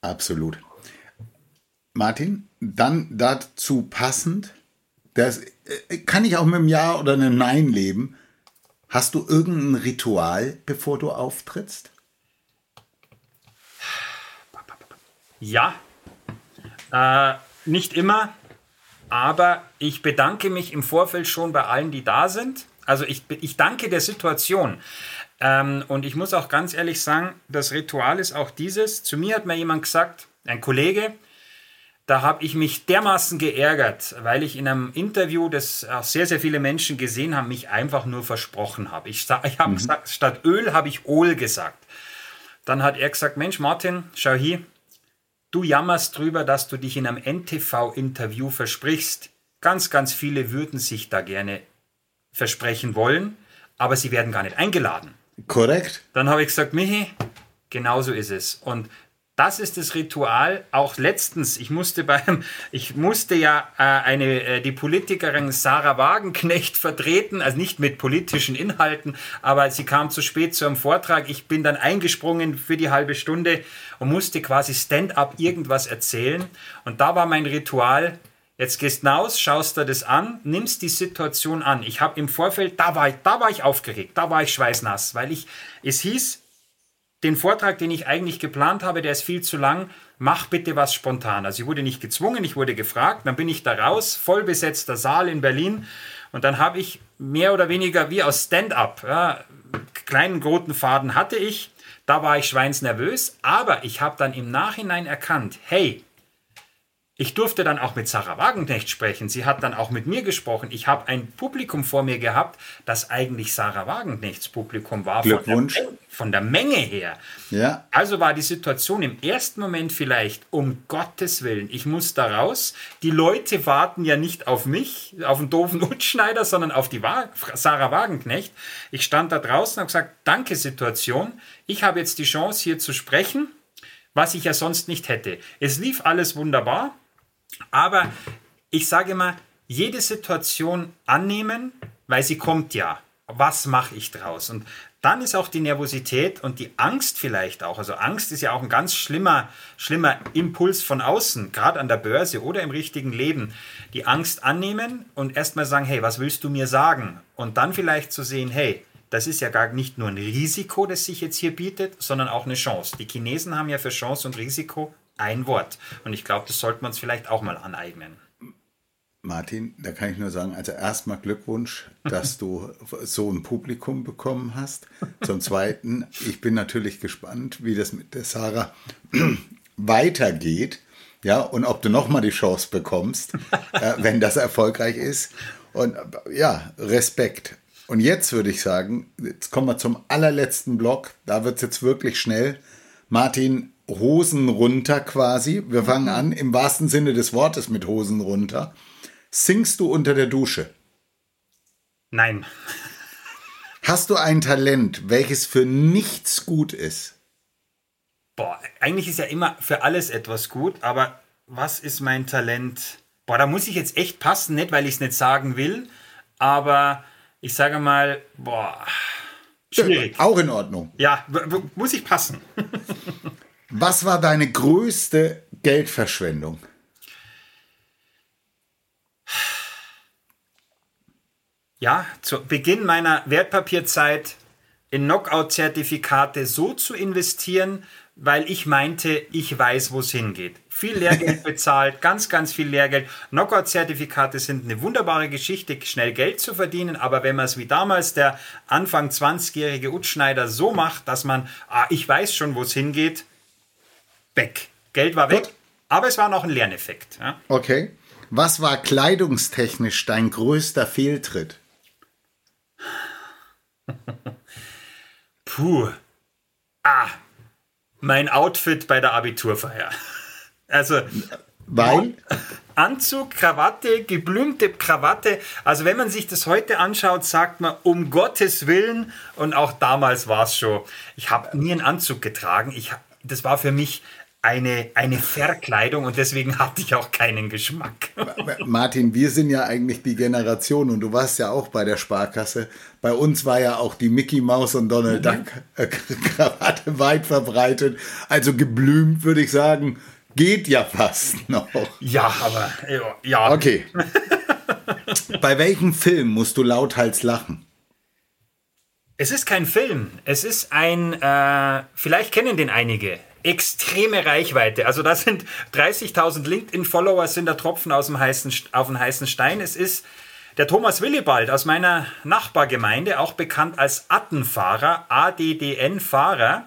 Absolut. Martin, dann dazu passend, das äh, kann ich auch mit einem Ja oder einem Nein leben. Hast du irgendein Ritual, bevor du auftrittst? Ja, äh, nicht immer, aber ich bedanke mich im Vorfeld schon bei allen, die da sind. Also ich, ich danke der Situation. Ähm, und ich muss auch ganz ehrlich sagen, das Ritual ist auch dieses. Zu mir hat mir jemand gesagt, ein Kollege, da habe ich mich dermaßen geärgert, weil ich in einem Interview, das auch sehr, sehr viele Menschen gesehen haben, mich einfach nur versprochen habe. Ich, ich habe gesagt, statt Öl habe ich Ohl gesagt. Dann hat er gesagt, Mensch Martin, schau hier, du jammerst drüber, dass du dich in einem NTV-Interview versprichst. Ganz, ganz viele würden sich da gerne versprechen wollen, aber sie werden gar nicht eingeladen. Korrekt. Dann habe ich gesagt, Michi, genau so ist es. Und das ist das Ritual. Auch letztens, ich musste beim, ich musste ja äh, eine äh, die Politikerin Sarah Wagenknecht vertreten, also nicht mit politischen Inhalten, aber sie kam zu spät zu einem Vortrag. Ich bin dann eingesprungen für die halbe Stunde und musste quasi Stand-up irgendwas erzählen. Und da war mein Ritual. Jetzt gehst hinaus, schaust dir das an, nimmst die Situation an. Ich habe im Vorfeld, da war ich, da war ich aufgeregt, da war ich schweißnass, weil ich, es hieß, den Vortrag, den ich eigentlich geplant habe, der ist viel zu lang. Mach bitte was spontan. Also ich wurde nicht gezwungen, ich wurde gefragt. Dann bin ich da raus, vollbesetzter Saal in Berlin. Und dann habe ich mehr oder weniger wie aus Stand-up, ja, kleinen roten Faden hatte ich. Da war ich schweinsnervös. Aber ich habe dann im Nachhinein erkannt, hey, ich durfte dann auch mit Sarah Wagenknecht sprechen. Sie hat dann auch mit mir gesprochen. Ich habe ein Publikum vor mir gehabt, das eigentlich Sarah Wagenknechts Publikum war. Glückwunsch. Von der, von der Menge her. Ja. Also war die Situation im ersten Moment vielleicht, um Gottes Willen, ich muss da raus. Die Leute warten ja nicht auf mich, auf den doofen Utschneider, sondern auf die Wa Sarah Wagenknecht. Ich stand da draußen und habe gesagt, danke Situation. Ich habe jetzt die Chance hier zu sprechen, was ich ja sonst nicht hätte. Es lief alles wunderbar. Aber ich sage immer, jede Situation annehmen, weil sie kommt ja. was mache ich draus? Und dann ist auch die Nervosität und die Angst vielleicht auch. Also Angst ist ja auch ein ganz schlimmer, schlimmer Impuls von außen, gerade an der Börse oder im richtigen Leben. Die Angst annehmen und erstmal sagen, hey, was willst du mir sagen? Und dann vielleicht zu sehen, hey, das ist ja gar nicht nur ein Risiko, das sich jetzt hier bietet, sondern auch eine Chance. Die Chinesen haben ja für Chance und Risiko ein Wort. Und ich glaube, das sollten wir uns vielleicht auch mal aneignen. Martin, da kann ich nur sagen, also erstmal Glückwunsch, dass du so ein Publikum bekommen hast. Zum Zweiten, ich bin natürlich gespannt, wie das mit der Sarah weitergeht. Ja, und ob du nochmal die Chance bekommst, äh, wenn das erfolgreich ist. Und ja, Respekt. Und jetzt würde ich sagen, jetzt kommen wir zum allerletzten Block. Da wird es jetzt wirklich schnell. Martin, Hosen runter quasi. Wir fangen an im wahrsten Sinne des Wortes mit Hosen runter. Singst du unter der Dusche? Nein. Hast du ein Talent, welches für nichts gut ist? Boah, eigentlich ist ja immer für alles etwas gut, aber was ist mein Talent? Boah, da muss ich jetzt echt passen, nicht weil ich es nicht sagen will, aber ich sage mal, boah, schwierig. Auch in Ordnung. Ja, muss ich passen. Was war deine größte Geldverschwendung? ja, zu Beginn meiner Wertpapierzeit in Knockout-Zertifikate so zu investieren, weil ich meinte, ich weiß, wo es hingeht. Viel Lehrgeld bezahlt, ganz, ganz viel Lehrgeld. Knockout-Zertifikate sind eine wunderbare Geschichte, schnell Geld zu verdienen, aber wenn man es wie damals der Anfang 20-jährige Utschneider so macht, dass man, ah, ich weiß schon, wo es hingeht, weg. Geld war weg, Gut. aber es war noch ein Lerneffekt. Ja? Okay. Was war kleidungstechnisch dein größter Fehltritt? Puh. Ah, mein Outfit bei der Abiturfeier. Also. Weil? Anzug, Krawatte, geblümte Krawatte. Also wenn man sich das heute anschaut, sagt man um Gottes Willen. Und auch damals war es schon. Ich habe nie einen Anzug getragen. Ich, das war für mich eine, eine Verkleidung und deswegen hatte ich auch keinen Geschmack. Martin, wir sind ja eigentlich die Generation und du warst ja auch bei der Sparkasse. Bei uns war ja auch die Mickey Mouse und Donald mhm. Duck äh, Krawatte weit verbreitet. Also geblümt würde ich sagen, geht ja fast noch. Ja, aber ja. Okay. bei welchem Film musst du lauthals lachen? Es ist kein Film. Es ist ein, äh, vielleicht kennen den einige extreme Reichweite. Also da sind 30.000 LinkedIn-Follower, sind da Tropfen aus dem heißen, auf den heißen Stein. Es ist der Thomas Willibald aus meiner Nachbargemeinde, auch bekannt als Attenfahrer, ADDN-Fahrer.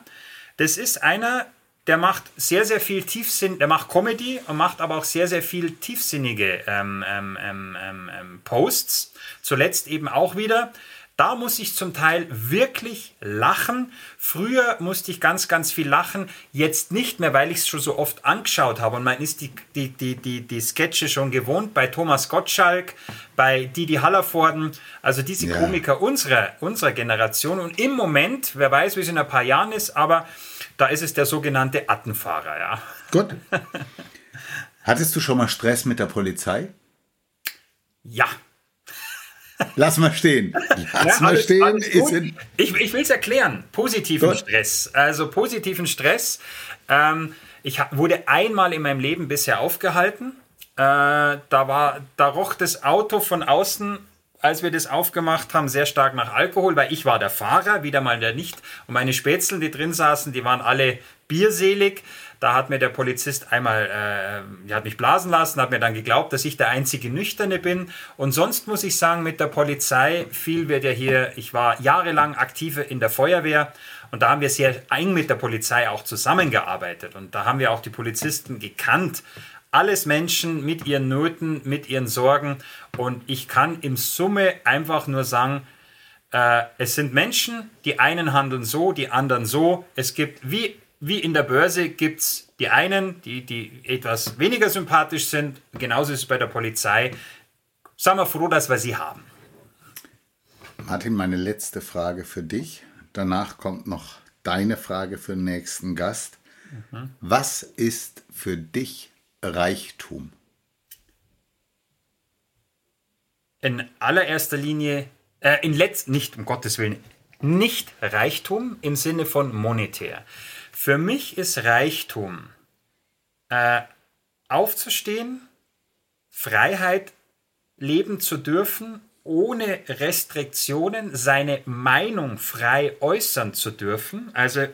Das ist einer, der macht sehr, sehr viel Tiefsinn, der macht Comedy und macht aber auch sehr, sehr viel tiefsinnige ähm, ähm, ähm, ähm, ähm Posts. Zuletzt eben auch wieder da muss ich zum Teil wirklich lachen. Früher musste ich ganz, ganz viel lachen. Jetzt nicht mehr, weil ich es schon so oft angeschaut habe. Und man ist die, die, die, die, die Sketche schon gewohnt bei Thomas Gottschalk, bei Didi Hallervorden, also diese ja. Komiker unserer, unserer Generation. Und im Moment, wer weiß, wie es in ein paar Jahren ist, aber da ist es der sogenannte Attenfahrer, ja. Gut. Hattest du schon mal Stress mit der Polizei? Ja, Lass mal stehen. Lass ja, mal stehen. Alles ich ich will es erklären. Positiven Gut. Stress. Also positiven Stress. Ähm, ich wurde einmal in meinem Leben bisher aufgehalten. Äh, da, war, da roch das Auto von außen, als wir das aufgemacht haben, sehr stark nach Alkohol, weil ich war der Fahrer, wieder mal der nicht. Und meine Spätzle, die drin saßen, die waren alle bierselig. Da hat mir der Polizist einmal, äh, hat mich blasen lassen, hat mir dann geglaubt, dass ich der einzige Nüchterne bin. Und sonst muss ich sagen, mit der Polizei, viel wird ja hier, ich war jahrelang aktiv in der Feuerwehr und da haben wir sehr eng mit der Polizei auch zusammengearbeitet. Und da haben wir auch die Polizisten gekannt. Alles Menschen mit ihren Nöten, mit ihren Sorgen. Und ich kann im Summe einfach nur sagen, äh, es sind Menschen, die einen handeln so, die anderen so. Es gibt wie wie in der Börse gibt es die einen, die, die etwas weniger sympathisch sind. Genauso ist es bei der Polizei. Seien wir froh, dass wir sie haben. Martin, meine letzte Frage für dich. Danach kommt noch deine Frage für den nächsten Gast. Mhm. Was ist für dich Reichtum? In allererster Linie Äh, in letzt nicht, um Gottes Willen, nicht Reichtum im Sinne von monetär. Für mich ist Reichtum äh, aufzustehen, Freiheit leben zu dürfen, ohne Restriktionen seine Meinung frei äußern zu dürfen. Also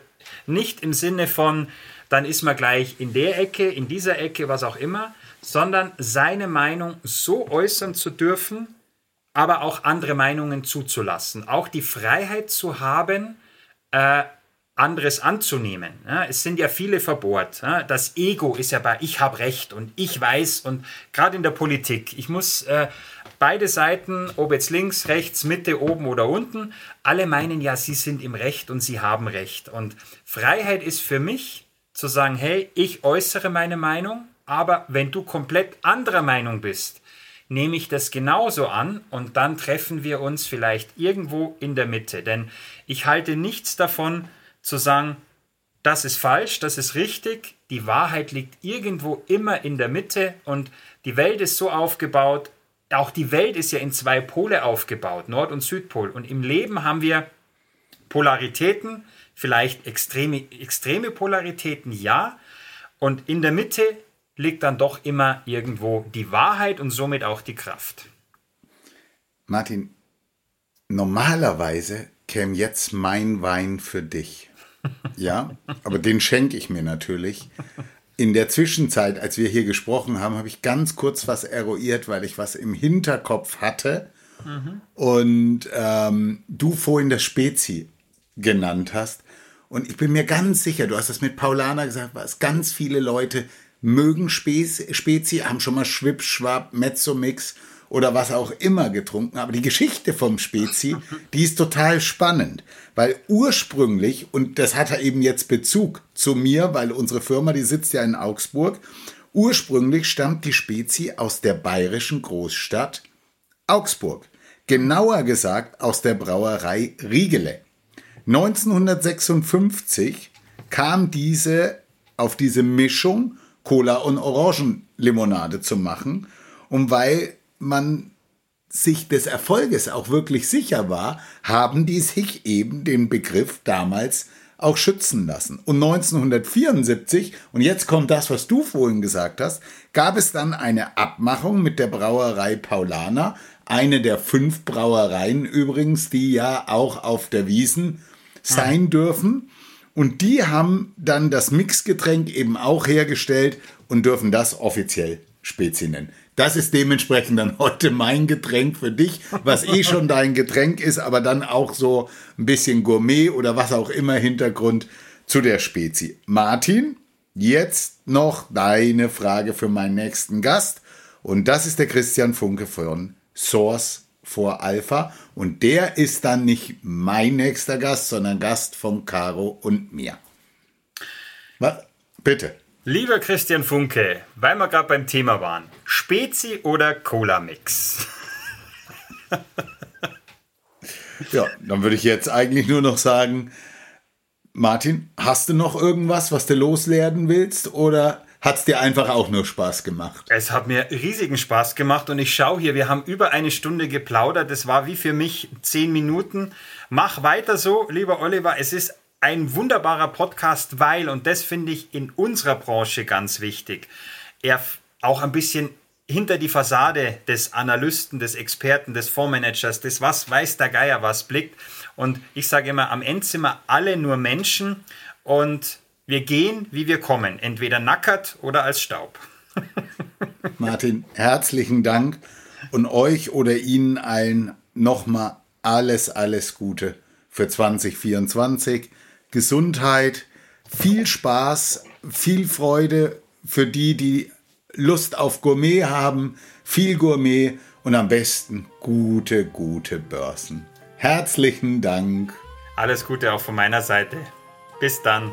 nicht im Sinne von, dann ist man gleich in der Ecke, in dieser Ecke, was auch immer, sondern seine Meinung so äußern zu dürfen, aber auch andere Meinungen zuzulassen. Auch die Freiheit zu haben, äh, anderes anzunehmen. Ja, es sind ja viele verbohrt. Ja, das Ego ist ja bei ich habe Recht und ich weiß und gerade in der Politik, ich muss äh, beide Seiten, ob jetzt links, rechts, Mitte, oben oder unten, alle meinen ja, sie sind im Recht und sie haben Recht. Und Freiheit ist für mich zu sagen, hey, ich äußere meine Meinung, aber wenn du komplett anderer Meinung bist, nehme ich das genauso an und dann treffen wir uns vielleicht irgendwo in der Mitte. Denn ich halte nichts davon zu sagen, das ist falsch, das ist richtig, die Wahrheit liegt irgendwo immer in der Mitte und die Welt ist so aufgebaut, auch die Welt ist ja in zwei Pole aufgebaut, Nord- und Südpol. Und im Leben haben wir Polaritäten, vielleicht extreme, extreme Polaritäten, ja. Und in der Mitte liegt dann doch immer irgendwo die Wahrheit und somit auch die Kraft. Martin, normalerweise käme jetzt mein Wein für dich. Ja, aber den schenke ich mir natürlich. In der Zwischenzeit, als wir hier gesprochen haben, habe ich ganz kurz was eruiert, weil ich was im Hinterkopf hatte. Mhm. Und ähm, du vorhin das Spezi genannt hast. Und ich bin mir ganz sicher, du hast das mit Paulana gesagt, was ganz viele Leute mögen Spezi, Spezi haben schon mal Schwip, Schwab, Mezzomix oder was auch immer getrunken. Aber die Geschichte vom Spezi, die ist total spannend. Weil ursprünglich, und das hat er eben jetzt Bezug zu mir, weil unsere Firma, die sitzt ja in Augsburg, ursprünglich stammt die Spezi aus der bayerischen Großstadt Augsburg. Genauer gesagt aus der Brauerei Riegele. 1956 kam diese auf diese Mischung Cola und Orangenlimonade zu machen. Und weil man sich des Erfolges auch wirklich sicher war, haben die sich eben den Begriff damals auch schützen lassen. Und 1974, und jetzt kommt das, was du vorhin gesagt hast, gab es dann eine Abmachung mit der Brauerei Paulana, eine der fünf Brauereien übrigens, die ja auch auf der Wiesen sein dürfen. Und die haben dann das Mixgetränk eben auch hergestellt und dürfen das offiziell Spezi nennen. Das ist dementsprechend dann heute mein Getränk für dich, was eh schon dein Getränk ist, aber dann auch so ein bisschen Gourmet oder was auch immer Hintergrund zu der Spezi. Martin, jetzt noch deine Frage für meinen nächsten Gast. Und das ist der Christian Funke von Source vor Alpha. Und der ist dann nicht mein nächster Gast, sondern Gast von Caro und mir. Was? Bitte. Lieber Christian Funke, weil wir gerade beim Thema waren, Spezi oder Cola-Mix? ja, dann würde ich jetzt eigentlich nur noch sagen, Martin, hast du noch irgendwas, was du loswerden willst oder hat es dir einfach auch nur Spaß gemacht? Es hat mir riesigen Spaß gemacht und ich schaue hier, wir haben über eine Stunde geplaudert. Das war wie für mich zehn Minuten. Mach weiter so, lieber Oliver. Es ist ein wunderbarer Podcast, weil, und das finde ich in unserer Branche ganz wichtig, er auch ein bisschen hinter die Fassade des Analysten, des Experten, des Fondsmanagers, des was weiß der Geier was blickt. Und ich sage immer, am wir alle nur Menschen und wir gehen, wie wir kommen, entweder nackert oder als Staub. Martin, herzlichen Dank und euch oder Ihnen allen nochmal alles, alles Gute für 2024. Gesundheit, viel Spaß, viel Freude für die, die Lust auf Gourmet haben, viel Gourmet und am besten gute, gute Börsen. Herzlichen Dank. Alles Gute auch von meiner Seite. Bis dann.